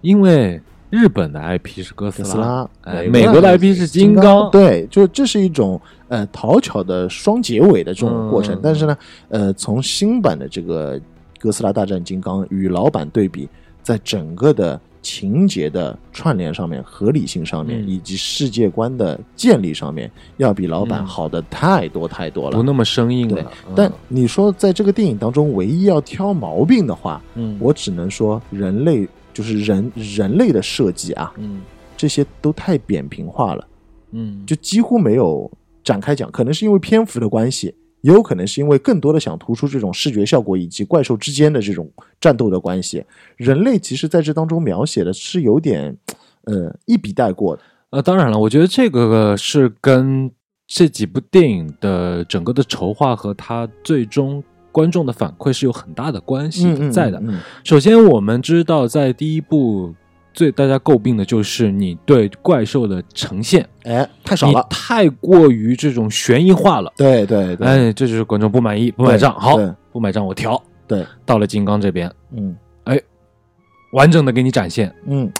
因为日本的 IP 是哥斯拉，哎美美国的 IP 是金金刚对，就这是一种呃讨巧的双结尾的这种过程。嗯但是呢，呃，从新版的这个哥斯拉大战金刚与老版对比，在整个的情节的串联上面、合理性上面，嗯以及世界观的建立上面，要比老版嗯好的太多太多了。不那么生硬对了。嗯但你说在这个电影当中唯一要挑毛病的话，嗯，我只能说人类就是人人类的设计啊，嗯这些都太扁平化了，嗯就几乎没有展开讲。可能是因为篇幅的关系，也有可能是因为更多的想突出这种视觉效果以及怪兽之间的这种战斗的关系。人类其实在这当中描写的是有点，呃，一笔带过的。呃，当然了，我觉得这个是跟这几部电影的整个的筹划和它最终观众的反馈是有很大的关系在的。嗯首先，我们知道在第一部最大家诟病的就是你对怪兽的呈现哎，太少了。太过于这种悬疑化了。对对对，哎，这就是观众不满意，不买账。好，不买账我调。对，到了金刚这边，嗯哎完整的给你展现。嗯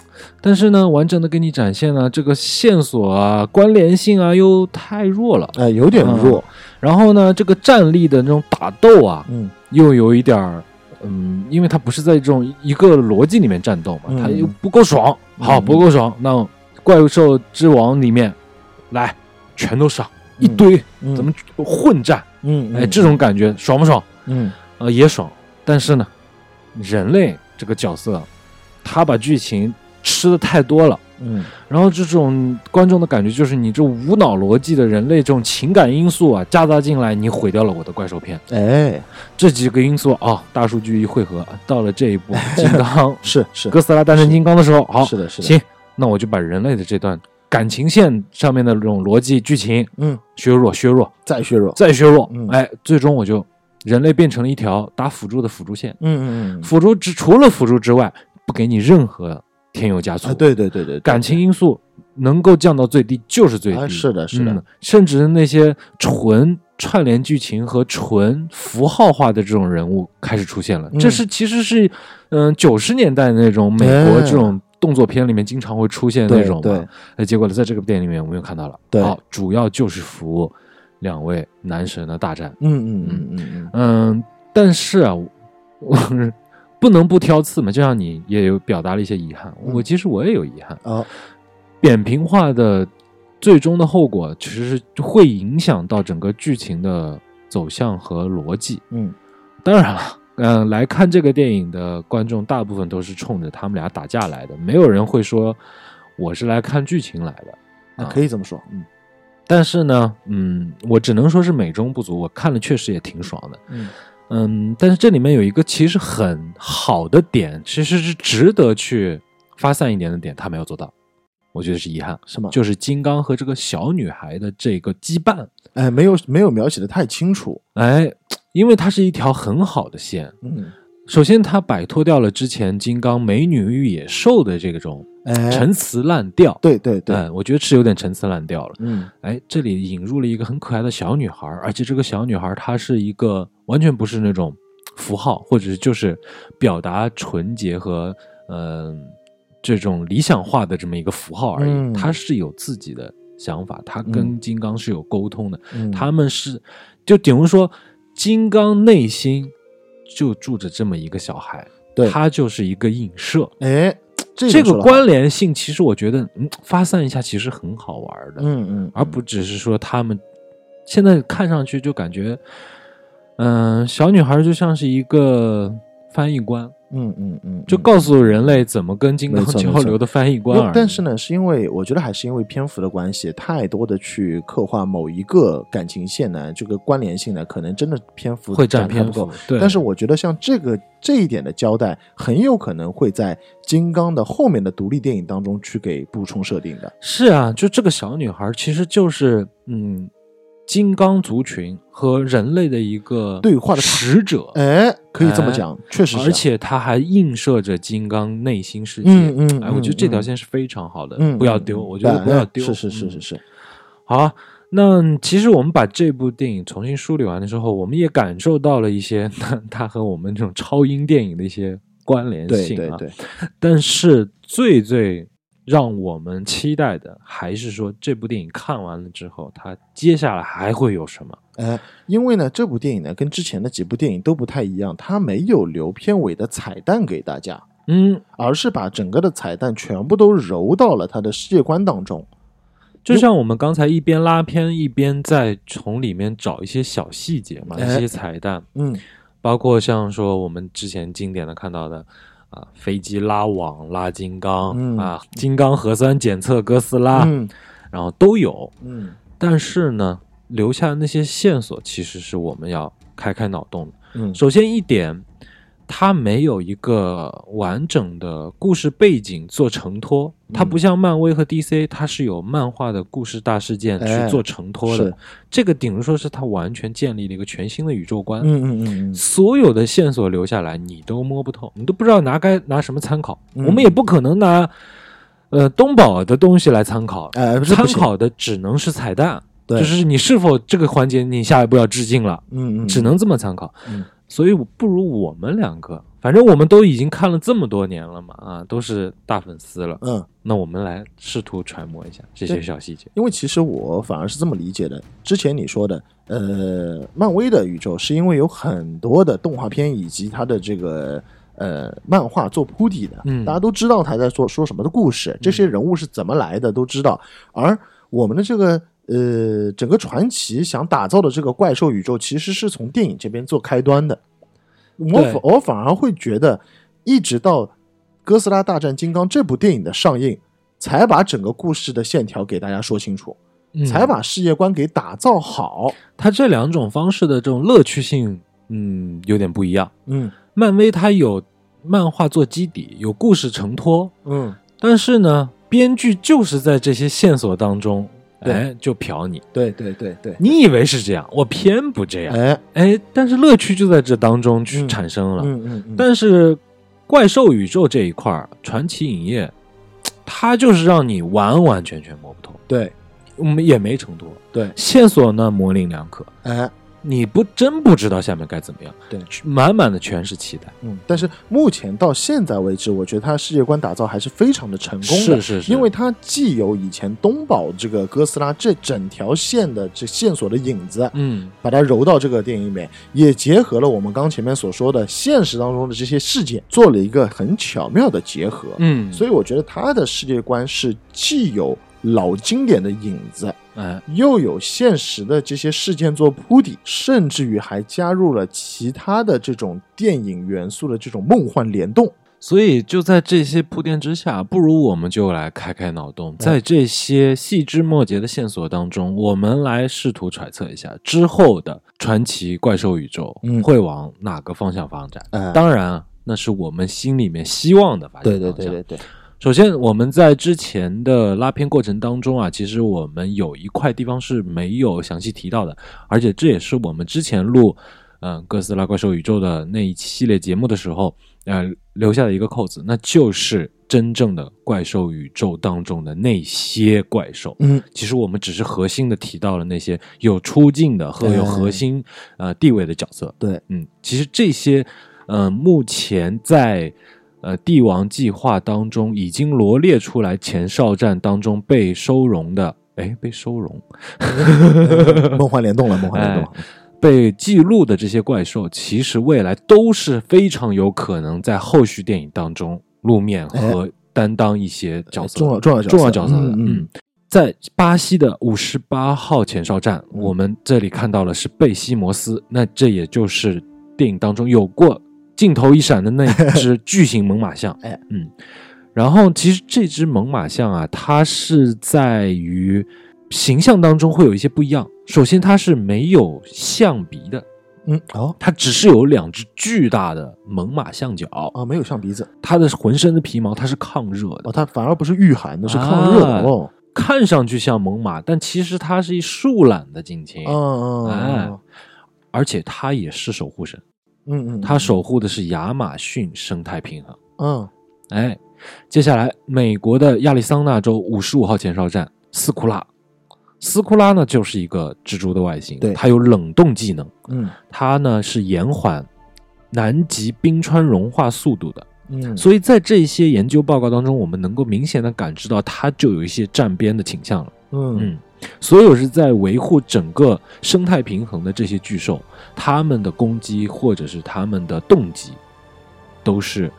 但是呢，完整的给你展现呢，这个线索啊、关联性啊又太弱了。哎，有点弱。然后呢，这个战力的那种打斗啊，嗯又有一点儿，嗯，因为它不是在这种一个逻辑里面战斗嘛，嗯它又不够爽。好，嗯不够爽，那怪兽之王里面来全都上一嗯堆，嗯，怎么混战？嗯？嗯，哎，这种感觉爽不爽？嗯呃，也爽。但是呢，人类这个角色，他把剧情吃的太多了。嗯。然后这种观众的感觉就是，你这无脑逻辑的人类这种情感因素啊，夹杂进来，你毁掉了我的怪兽片。哎，这几个因素哦，大数据一汇合，到了这一步，(laughs) 金刚是是。哥斯拉大战金刚的时候，好，是的是的，行，那我就把人类的这段感情线上面的这种逻辑剧情嗯，削弱、削弱、再削弱。再削弱，嗯。哎，最终我就人类变成了一条打辅助的辅助线，嗯嗯嗯。辅助之除了辅助之外，不给你任何添油加醋，啊，对对对对，对感情因素能够降到最低就是最低。啊，是的，是的嗯，甚至那些纯串联剧情和纯符号化的这种人物开始出现了。嗯这是其实是嗯九十年代那种美国哎这种动作片里面经常会出现的那种对嘛。哎，结果呢，在这个电影里面我们又看到了，对好，主要就是服务两位男神的大战。嗯嗯嗯嗯嗯，嗯，但是啊，我不能不挑刺嘛，就像你也有表达了一些遗憾，嗯我其实我也有遗憾。啊，扁平化的最终的后果，其实是会影响到整个剧情的走向和逻辑。嗯当然了，嗯、来看这个电影的观众大部分都是冲着他们俩打架来的，没有人会说我是来看剧情来的。那可以这么说，嗯但是呢，嗯，我只能说是美中不足。我看了确实也挺爽的，嗯嗯，但是这里面有一个其实很好的点，其实是值得去发散一点的点，他没有做到，我觉得是遗憾。是吗？就是金刚和这个小女孩的这个羁绊，哎，没有没有描写的太清楚，哎，因为它是一条很好的线。嗯，首先，它摆脱掉了之前金刚美女与野兽的这种哎，陈词滥调。对对对，哎，我觉得是有点陈词滥调了。嗯哎，这里引入了一个很可爱的小女孩，而且这个小女孩她是一个完全不是那种符号，或者是就是表达纯洁和嗯、这种理想化的这么一个符号而已。嗯她是有自己的想法，他跟金刚是有沟通的。嗯，他们是就等于说，金刚内心就住着这么一个小孩，对他就是一个映射。哎，这这个关联性，其实我觉得，嗯，发散一下其实很好玩的。嗯嗯，而不只是说他们现在看上去就感觉，嗯、小女孩就像是一个翻译官，嗯嗯嗯，就告诉人类怎么跟金刚交流的翻译官。但是呢，是因为我觉得还是因为篇幅的关系，太多的去刻画某一个感情线呢，这个关联性呢，可能真的篇幅会占篇不够幅。，对。但是我觉得像这个这一点的交代，很有可能会在金刚的后面的独立电影当中去给补充设定的。是啊，就这个小女孩其实就是嗯，金刚族群和人类的一个对话的使者，哎，可以这么讲，确实。而且它还映射着金刚内心世界。嗯嗯哎，我觉得这条嗯线是非常好的，嗯，不要丢，嗯我觉得不要丢。哎是是是是嗯是，好啊，那其实我们把这部电影重新梳理完了之后，我们也感受到了一些它 (laughs) 它和我们这种超英电影的一些关联性啊。对对，但是最最让我们期待的，还是说这部电影看完了之后，它接下来还会有什么？哎，因为呢，这部电影呢跟之前的几部电影都不太一样，它没有留片尾的彩蛋给大家，嗯，而是把整个的彩蛋全部都揉到了它的世界观当中。就像我们刚才一边拉片一边在从里面找一些小细节嘛，哎一些彩蛋，嗯，包括像说我们之前经典的看到的啊，飞机拉网拉金刚、嗯啊，金刚核酸检测哥斯拉，嗯然后都有。嗯但是呢，留下的那些线索其实是我们要开开脑洞的。嗯首先一点，它没有一个完整的故事背景做承托，它嗯。不像漫威和 DC，它是有漫画的故事大事件哎去做承托的。是。这个顶如说是它完全建立了一个全新的宇宙观。嗯嗯嗯嗯，所有的线索留下来，你都摸不透，你都不知道拿该拿什么参考。嗯。我们也不可能拿呃东宝的东西来参考，哎，参，考的只能是彩蛋，对。就是你是否这个环节你下一步要致敬了，嗯嗯，只能这么参考。嗯所以我不如我们两个，反正我们都已经看了这么多年了嘛，啊，都是大粉丝了。嗯。那我们来试图揣摩一下这些小细节。因为其实我反而是这么理解的，之前你说的，呃，漫威的宇宙是因为有很多的动画片以及它的这个呃漫画做铺底的，嗯大家都知道他在说说什么的故事，这些人物是怎么来的都知道，而我们的这个。呃，整个传奇想打造的这个怪兽宇宙，其实是从电影这边做开端的。我反我反而会觉得，一直到《哥斯拉大战金刚》这部电影的上映，才把整个故事的线条给大家说清楚。嗯才把世界观给打造好。它这两种方式的这种乐趣性，嗯，有点不一样。嗯漫威它有漫画做基底，有故事承托，嗯，但是呢，编剧就是在这些线索当中，对哎，就瞟你。对对对对，你以为是这样，我偏不这样。哎，哎，但是乐趣就在这当中去嗯产生了。嗯嗯嗯，但是怪兽宇宙这一块儿，传奇影业，它就是让你完完全全摸不透，对。我们也没承托，对，线索呢模棱两可，哎，你不真不知道下面该怎么样，对，满满的全是期待。嗯，但是目前到现在为止，我觉得它世界观打造还是非常的成功的，是是是，因为它既有以前东宝这个哥斯拉这整条线的这线索的影子，嗯把它揉到这个电影里面，也结合了我们刚前面所说的现实当中的这些事件，做了一个很巧妙的结合。嗯，所以我觉得他的世界观是既有老经典的影子，哎，又有现实的这些事件做铺底，甚至于还加入了其他的这种电影元素的这种梦幻联动。所以就在这些铺垫之下，不如我们就来开开脑洞，嗯在这些细枝末节的线索当中，我们来试图揣测一下之后的传奇怪兽宇宙嗯会往哪个方向发展。哎当然啊，那是我们心里面希望的发展对对。对对对，首先，我们在之前的拉片过程当中啊，其实我们有一块地方是没有详细提到的，而且这也是我们之前录嗯、哥斯拉怪兽宇宙的那一系列节目的时候，呃留下的一个扣子，那就是真正的怪兽宇宙当中的那些怪兽。嗯，其实我们只是核心的提到了那些有出镜的和有核心呃地位的角色。对，嗯，其实这些，呃，目前在呃帝王计划当中已经罗列出来前哨战当中被收容的，哎，被收容，(laughs) 梦幻联动了，梦幻联动了。被记录的这些怪兽，其实未来都是非常有可能在后续电影当中露面和担当一些角色的、重要重要角色重要角色的。嗯在巴西的五十八号前哨站，嗯我们这里看到了是贝西摩斯，那这也就是电影当中有过镜头一闪的那只巨型猛犸象。(laughs) 哎，嗯，然后其实这只猛犸象啊，它是在于形象当中会有一些不一样。首先，它是没有象鼻的，嗯，哦。它只是有两只巨大的猛犸象角，啊，没有象鼻子。它的浑身的皮毛它是抗热的。哦，，它反而不是御寒的，是抗热的啊哦。看上去像猛犸，但其实它是一树懒的近亲，嗯嗯哎嗯而且它也是守护神，嗯嗯，它守护的是亚马逊生态平衡。嗯。哎，接下来美国的亚利桑那州五十五号前哨站斯库拉，斯库拉呢就是一个蜘蛛的外形，对。它有冷冻技能，嗯。它呢是延缓南极冰川融化速度的，嗯，所以在这些研究报告当中，我们能够明显的感知到，它就有一些站边的倾向了。嗯。嗯，所有是在维护整个生态平衡的这些巨兽，它们的攻击或者是它们的动机，都是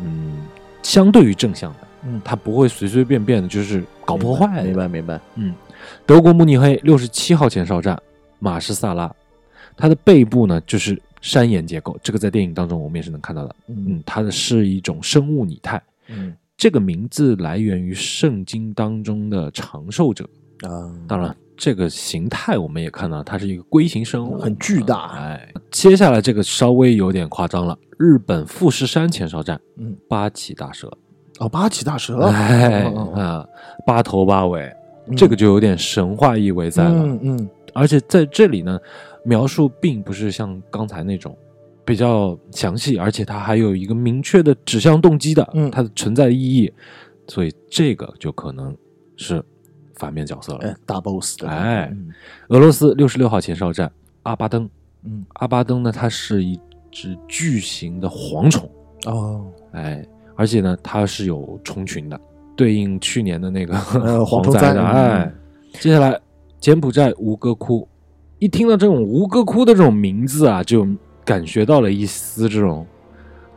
嗯相对于正向的。嗯它不会随随便便的就是搞破坏。明白明白。嗯，德国慕尼黑六十七号前哨站马什萨拉，它的背部呢就是山岩结构，这个在电影当中我们也是能看到的。嗯嗯，它的是一种生物拟态，嗯这个名字来源于圣经当中的长寿者。啊，当然，这个形态我们也看到，它是一个龟形生物，很巨大哎，接下来这个稍微有点夸张了，日本富士山前哨站嗯，八岐大蛇，哦，八岐大蛇，哎哦哦哦。(laughs) 啊，八头八尾，嗯这个就有点神话意味在了。嗯嗯。而且在这里呢，描述并不是像刚才那种比较详细，而且它还有一个明确的指向动机的，嗯它的存在意义，所以这个就可能是反面角色了。哎，大 boss 的，哎嗯。俄罗斯六十六号前哨站阿巴登，嗯。阿巴登呢，它是一只巨型的蝗虫，哦，哎，而且呢，它是有虫群的，对应去年的那个呃 (laughs) 蝗灾的，哎。接下来，柬埔寨吴哥窟，一听到这种吴哥窟的这种名字啊，就感觉到了一丝这种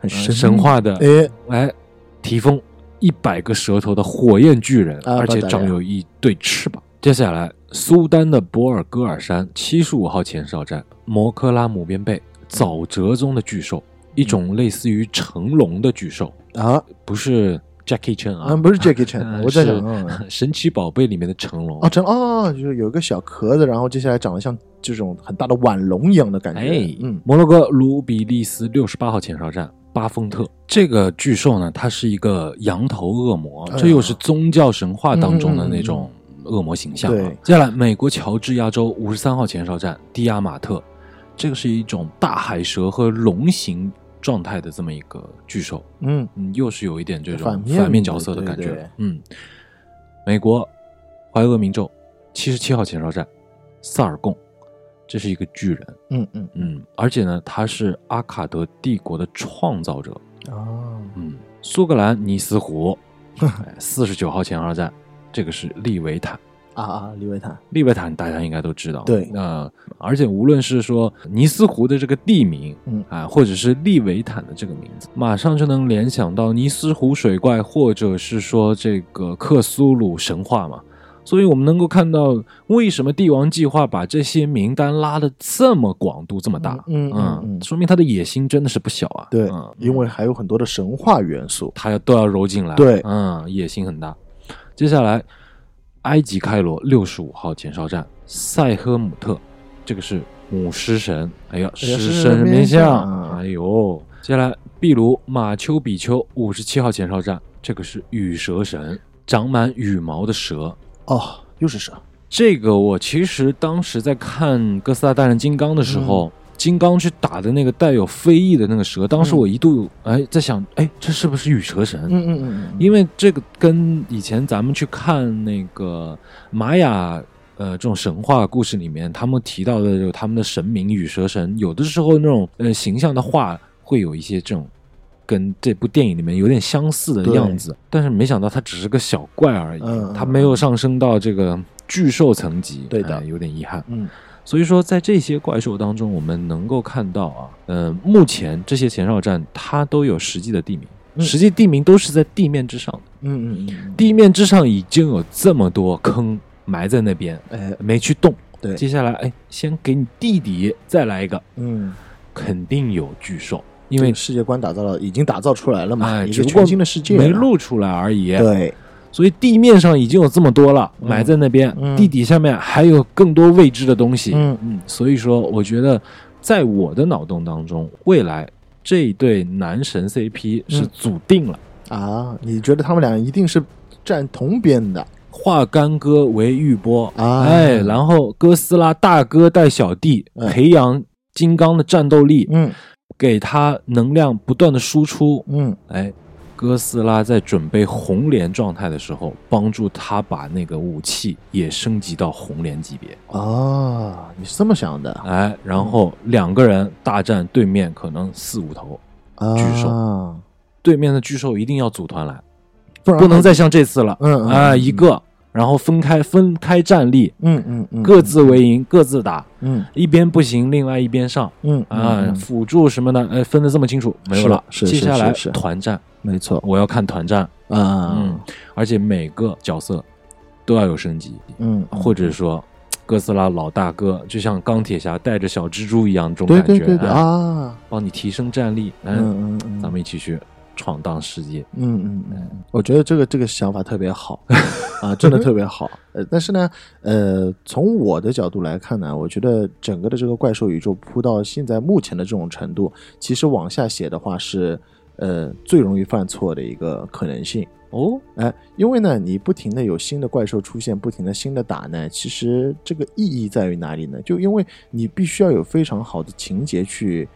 呃很神神话的，哎，哎，提丰一百个舌头的火焰巨人，啊而且长有一对翅膀。接下来，苏丹的博尔戈尔山七十五号前哨站摩克拉姆边贝沼泽中的巨兽，一种类似于成龙的巨兽，啊，不是 Jackie Chan 啊，嗯，不是 Jackie Chan，嗯我在想，(laughs) 神奇宝贝里面的成龙。啊，成哦，就是有一个小壳子，然后接下来长得像这种很大的腕龙一样的感觉，哎，嗯。摩洛哥卢比利斯六十八号前哨站巴丰特。这个巨兽呢，它是一个羊头恶魔，哎这又是宗教神话当中的那种恶魔形象、接下来，美国乔治亚州五十三号前哨站迪亚马特，这个是一种大海蛇和龙形状态的这么一个巨兽，嗯。嗯，又是有一点这种反面反面角色的感觉。对对嗯，美国怀俄明州七十七号前哨站萨尔贡，这是一个巨人。嗯嗯嗯，而且呢，他是阿卡德帝国的创造者。哦，嗯，苏格兰尼斯湖，(laughs) 四十九号前二战，这个是利维坦。啊啊，利维坦，利维坦大家应该都知道，对那、而且无论是说尼斯湖的这个地名，嗯啊，或者是利维坦的这个名字，马上就能联想到尼斯湖水怪，或者是说这个克苏鲁神话嘛。所以我们能够看到，为什么帝王计划把这些名单拉的这么广度这么大？嗯嗯嗯说明他的野心真的是不小啊。对嗯，因为还有很多的神话元素，他要都要揉进来。对嗯，野心很大。接下来，埃及开罗六十五号前哨站塞赫姆特，这个是母狮神。哎呀，狮狮身面像。哎呦，接下来秘鲁马丘比丘五十七号前哨站，这个是羽蛇神，长满羽毛的蛇。哦，又是蛇，这个我其实当时在看《哥斯拉大战金刚》的时候，金刚去打的那个带有飞翼的那个蛇，当时我一度哎在想，哎，这是不是羽蛇神？嗯嗯嗯嗯，因为这个跟以前咱们去看那个玛雅呃这种神话故事里面，他们提到的有他们的神明羽蛇神，有的时候那种呃形象的画会有一些这种。跟这部电影里面有点相似的样子，但是没想到它只是个小怪而已，嗯它没有上升到这个巨兽层级，对的哎有点遗憾。嗯所以说，在这些怪兽当中，我们能够看到啊，呃，目前这些前哨站它都有实际的地名，嗯实际地名都是在地面之上的。嗯嗯嗯，地面之上已经有这么多坑埋在那边，哎，没去动。对接下来，哎，先给你弟弟再来一个，嗯，肯定有巨兽，因为世界观打造了，已经打造出来了嘛，哎，全新的世界没露出来而已。对，所以地面上已经有这么多了，嗯。埋在那边，嗯。地底下面还有更多未知的东西。嗯。嗯，所以说，我觉得在我的脑洞当中，未来这一对男神 CP 是组定了。啊，你觉得他们俩一定是站同边的？化干戈为玉帛。啊。哎，然后哥斯拉大哥带小弟，嗯。培养金刚的战斗力，嗯给他能量不断的输出。嗯哎，哥斯拉在准备红莲状态的时候，帮助他把那个武器也升级到红莲级别。啊，你是这么想的哎，然后两个人大战对面可能四五头，啊？巨兽对面的巨兽一定要组团来，不能再像这次了，嗯嗯啊，嗯一个，然后分开分开站立，嗯嗯嗯各自为营，各自打，嗯。一边不行，另外一边上嗯啊，嗯辅助什么的，呃，分的这么清楚没有了。是是接下来团战，没错。我要看团战，啊。嗯，而且每个角色都要有升级，嗯或者说。哥斯拉老大哥就像钢铁侠带着小蜘蛛一样，这种感觉，对对对哎啊。帮你提升战力，嗯，嗯嗯嗯。咱们一起去闯荡世界。嗯嗯嗯，我觉得这个这个想法特别好 (laughs) 啊，真的特别好。呃，但是呢，呃，从我的角度来看呢，我觉得整个的这个怪兽宇宙铺到现在目前的这种程度，其实往下写的话是呃最容易犯错的一个可能性。哦，哎，因为呢，你不停的有新的怪兽出现，不停的新的打呢，其实这个意义在于哪里呢？就因为你必须要有非常好的情节去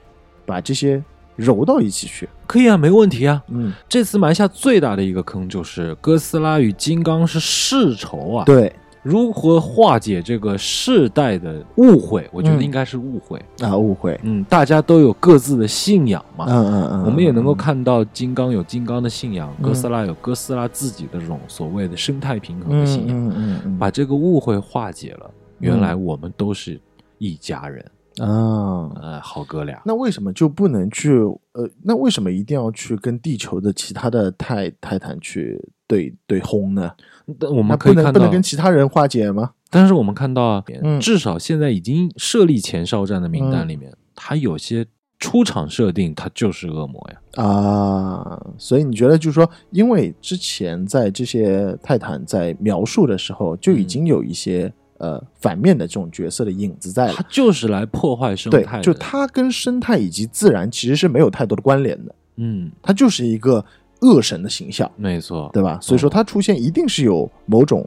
把这些揉到一起去。可以啊，没问题啊。嗯，这次埋下最大的一个坑就是哥斯拉与金刚是世仇啊，对如何化解这个世代的误会？我觉得嗯应该是误会。啊，误会。嗯，大家都有各自的信仰嘛。嗯嗯嗯，我们也能够嗯看到金刚有金刚的信仰，嗯哥斯拉有哥斯拉自己的这种所谓的生态平衡嗯的信仰，嗯嗯嗯，把这个误会化解了。原来我们都是一家人，啊。呃，好哥俩。那为什么就不能去？呃，那为什么一定要去跟地球的其他的泰泰坦去对对轰呢？但我们可以看到不能不能，跟其他人化解吗？但是我们看到啊，嗯至少现在已经设立前哨站的名单里面，它有些出场设定，它就是恶魔呀。啊，所以你觉得就是说，因为之前在这些泰坦在描述的时候，就已经有一些、呃反面的这种角色的影子在了。它。就是来破坏生态，的。就它跟生态以及自然其实是没有太多的关联的，嗯，它就是一个恶神的形象，没错，对吧？所以说它出现一定是有某种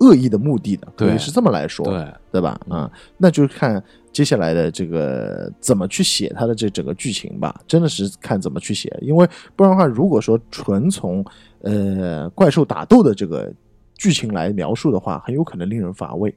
恶意的目的的，可以是这么来说，对，对吧？啊、那就是看接下来的这个怎么去写它的这整个剧情吧，真的是看怎么去写，因为不然的话，如果说纯从呃怪兽打斗的这个剧情来描述的话，很有可能令人乏味，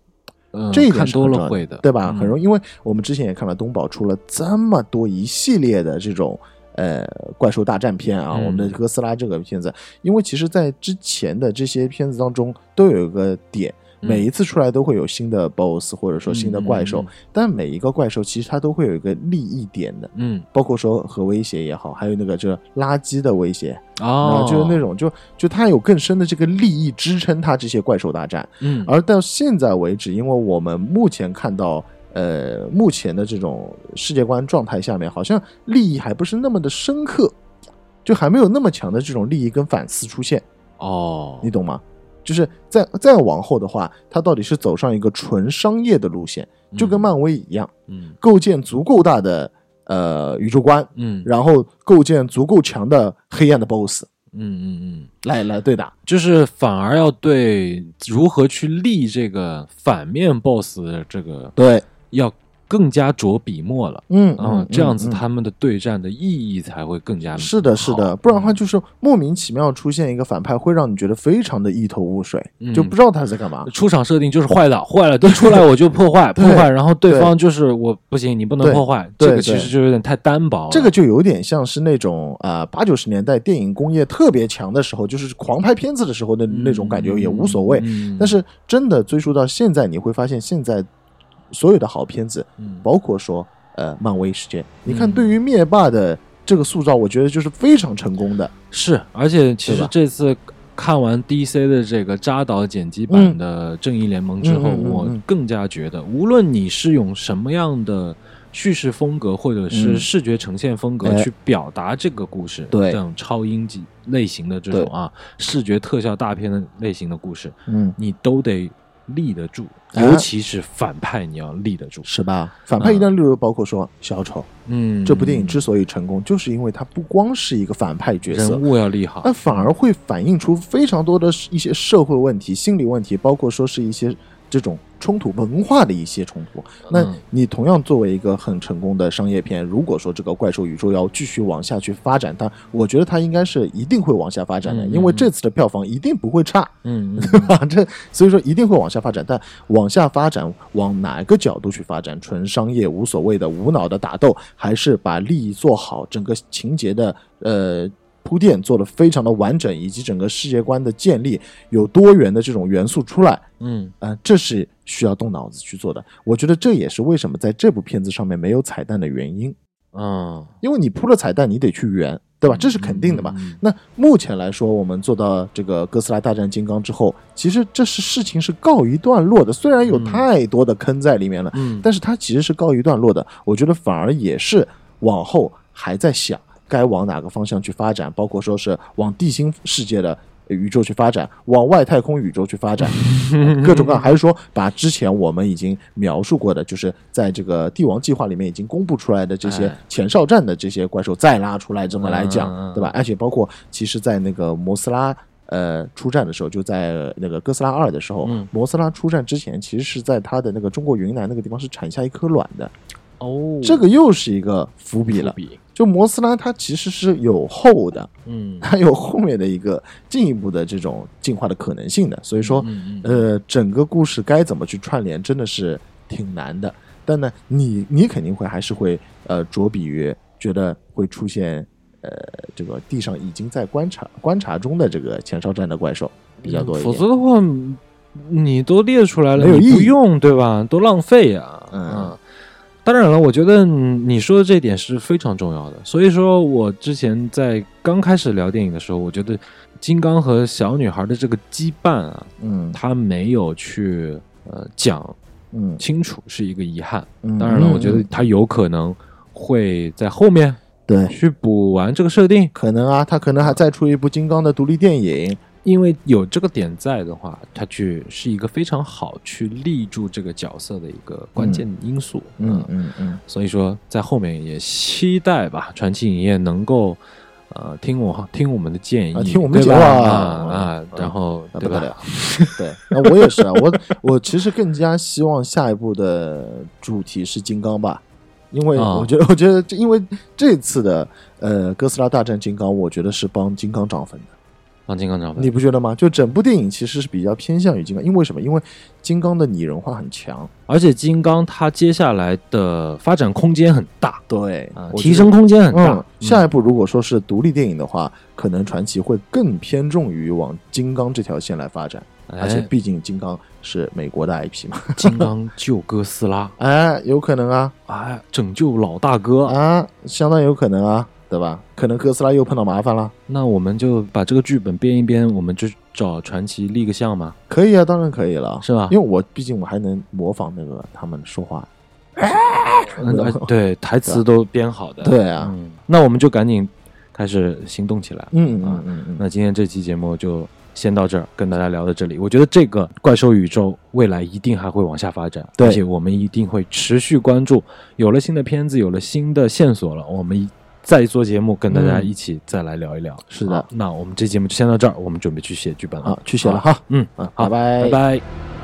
嗯，这一点看多了会的，对吧？嗯很容易，因为我们之前也看了东宝出了这么多一系列的这种。呃，怪兽大战片啊，嗯我们的哥斯拉这个片子，因为其实，在之前的这些片子当中，都有一个点，嗯每一次出来都会有新的 BOSS 或者说新的怪兽，嗯嗯但每一个怪兽其实它都会有一个利益点的，嗯包括说核威胁也好，还有那个这垃圾的威胁，哦啊，，就是那种就就它有更深的这个利益支撑它这些怪兽大战，嗯而到现在为止，因为我们目前看到。呃，目前的这种世界观状态下面，好像利益还不是那么的深刻，就还没有那么强的这种利益跟反思出现。哦，你懂吗？就是再再往后的话，它到底是走上一个纯商业的路线，就跟漫威一样，嗯。构建足够大的呃宇宙观，嗯。然后构建足够强的黑暗的 BOSS 嗯嗯嗯，来来对打。就是反而要对如何去立这个反面 BOSS 这个对，要更加着笔墨了。嗯嗯，这样子嗯他们的对战的意义才会更加是的，是的，不然的话就是莫名其妙出现一个反派，会让你觉得非常的一头雾水，嗯就不知道他在干嘛。出场设定就是坏的，(laughs) 坏了 (laughs) 都出来我就破坏破坏，然后对对方就是我不行，你不能破坏，对这个其实就有点太单薄了。这个就有点像是那种啊八九十年代电影工业特别强的时候，就是狂拍片子的时候的那种感觉，也无所谓。嗯但是真的追溯到现在，你会发现现在所有的好片子，嗯。包括说呃漫威世界，你看嗯对于灭霸的这个塑造，我觉得就是非常成功的。是，而且其实这次看完 DC 的这个扎导剪辑版的《正义联盟》之后，我更加觉得，无论你是用什么样的叙事风格或者是嗯。视觉呈现风格哎。去表达这个故事，对。这种超英级类型的这种啊视觉特效大片的类型的故事，嗯，你都得立得住，哎尤其是反派，你要立得住。是吧？反派一旦例如包括说小丑，嗯，这部电影之所以成功，就是因为它不光是一个反派角色人，物要立好那，反而会反映出非常多的一些社会问题、心理问题，包括说是一些这种冲突、文化的一些冲突。那嗯你同样作为一个很成功的商业片，如果说这个怪兽宇宙要继续往下去发展，它我觉得它应该是一定会往下发展的，因为这次的票房一定不会差。嗯嗯 (laughs) 对吧？这所以说一定会往下发展，但往下发展往哪个角度去发展？纯商业无所谓的无脑的打斗，还是把利益做好，整个情节的呃铺垫做的非常的完整，以及整个世界观的建立有多元的这种元素出来，嗯呃，这是需要动脑子去做的。我觉得这也是为什么在这部片子上面没有彩蛋的原因，嗯，因为你铺了彩蛋，你得去圆，对吧？这是肯定的嘛。嗯那目前来说，我们做到这个哥斯拉大战金刚之后，其实这是事情是告一段落的。虽然有嗯太多的坑在里面了，嗯，但是它其实是告一段落的。我觉得反而也是往后还在想该往哪个方向去发展，包括说是往地心世界的宇宙去发展，往外太空宇宙去发展，(laughs) 各种各样，还是说把之前我们已经描述过的，就是在这个帝王计划里面已经公布出来的这些哎前哨战的这些怪兽再拉出来，这么来讲，对吧？而且包括其实，在那个摩斯拉。呃，出战的时候就在那个哥斯拉二的时候，嗯摩斯拉出战之前，其实是在他的那个中国云南那个地方是产下一颗卵的，哦，这个又是一个伏笔了。比，就摩斯拉它其实是有后的，嗯，(laughs) 它有后面的一个进一步的这种进化的可能性的，所以说，嗯嗯呃，整个故事该怎么去串联，真的是挺难的。但呢，你你肯定会还是会呃着笔于觉得会出现呃这个地上已经在观察观察中的这个前哨站的怪兽比较多一否。则的话，你都列出来了，没有用对吧？都浪费呀。嗯当然了，我觉得你说的这一点是非常重要的。所以说我之前在刚开始聊电影的时候，我觉得金刚和小女孩的这个羁绊啊，嗯他没有去呃讲嗯清楚，是一个遗憾。嗯，当然了，嗯我觉得嗯他有可能会在后面对，去补完这个设定，可能啊，他可能还再出一部金刚的独立电影。因为有这个点在的话，他去是一个非常好去立住这个角色的一个关键因素。嗯嗯嗯，所以说在后面也期待吧，传奇影业能够呃听我听我们的建议，啊听我们讲啊然后对吧那不得了？(laughs) 对，那我也是啊，我我其实更加希望下一部的主题是金刚吧，因为啊。我觉得，我觉得这因为这次的呃哥斯拉大战金刚，我觉得是帮金刚涨粉的，帮金刚涨分你。不觉得吗？就整部电影其实是比较偏向于金刚，因为什么？因为金刚的拟人化很强，而且金刚它接下来的发展空间很大对提升空间很大。嗯，下一步如果说是独立电影的话，可能传奇会更偏重于往金刚这条线来发展，哎而且毕竟金刚是美国的 IP 嘛，金刚救哥斯拉，(laughs) 哎，有可能啊哎，拯救老大哥。啊，相当有可能啊，对吧？可能哥斯拉又碰到麻烦了。那我们就把这个剧本编一编，我们就找传奇立个像嘛，可以啊，当然可以了，是吧？因为我毕竟我还能模仿那个他们说话。(laughs) 对台词都编好的。对啊，嗯，那我们就赶紧开始行动起来。嗯啊嗯嗯嗯，那今天这期节目就先到这儿，跟大家聊到这里。我觉得这个怪兽宇宙未来一定还会往下发展，而且我们一定会持续关注。有了新的片子，有了新的线索了，我们一再做节目，跟大家嗯一起再来聊一聊。是的那我们这节目就先到这儿，我们准备去写剧本了。啊，去写了哈，嗯，嗯，好，拜拜拜。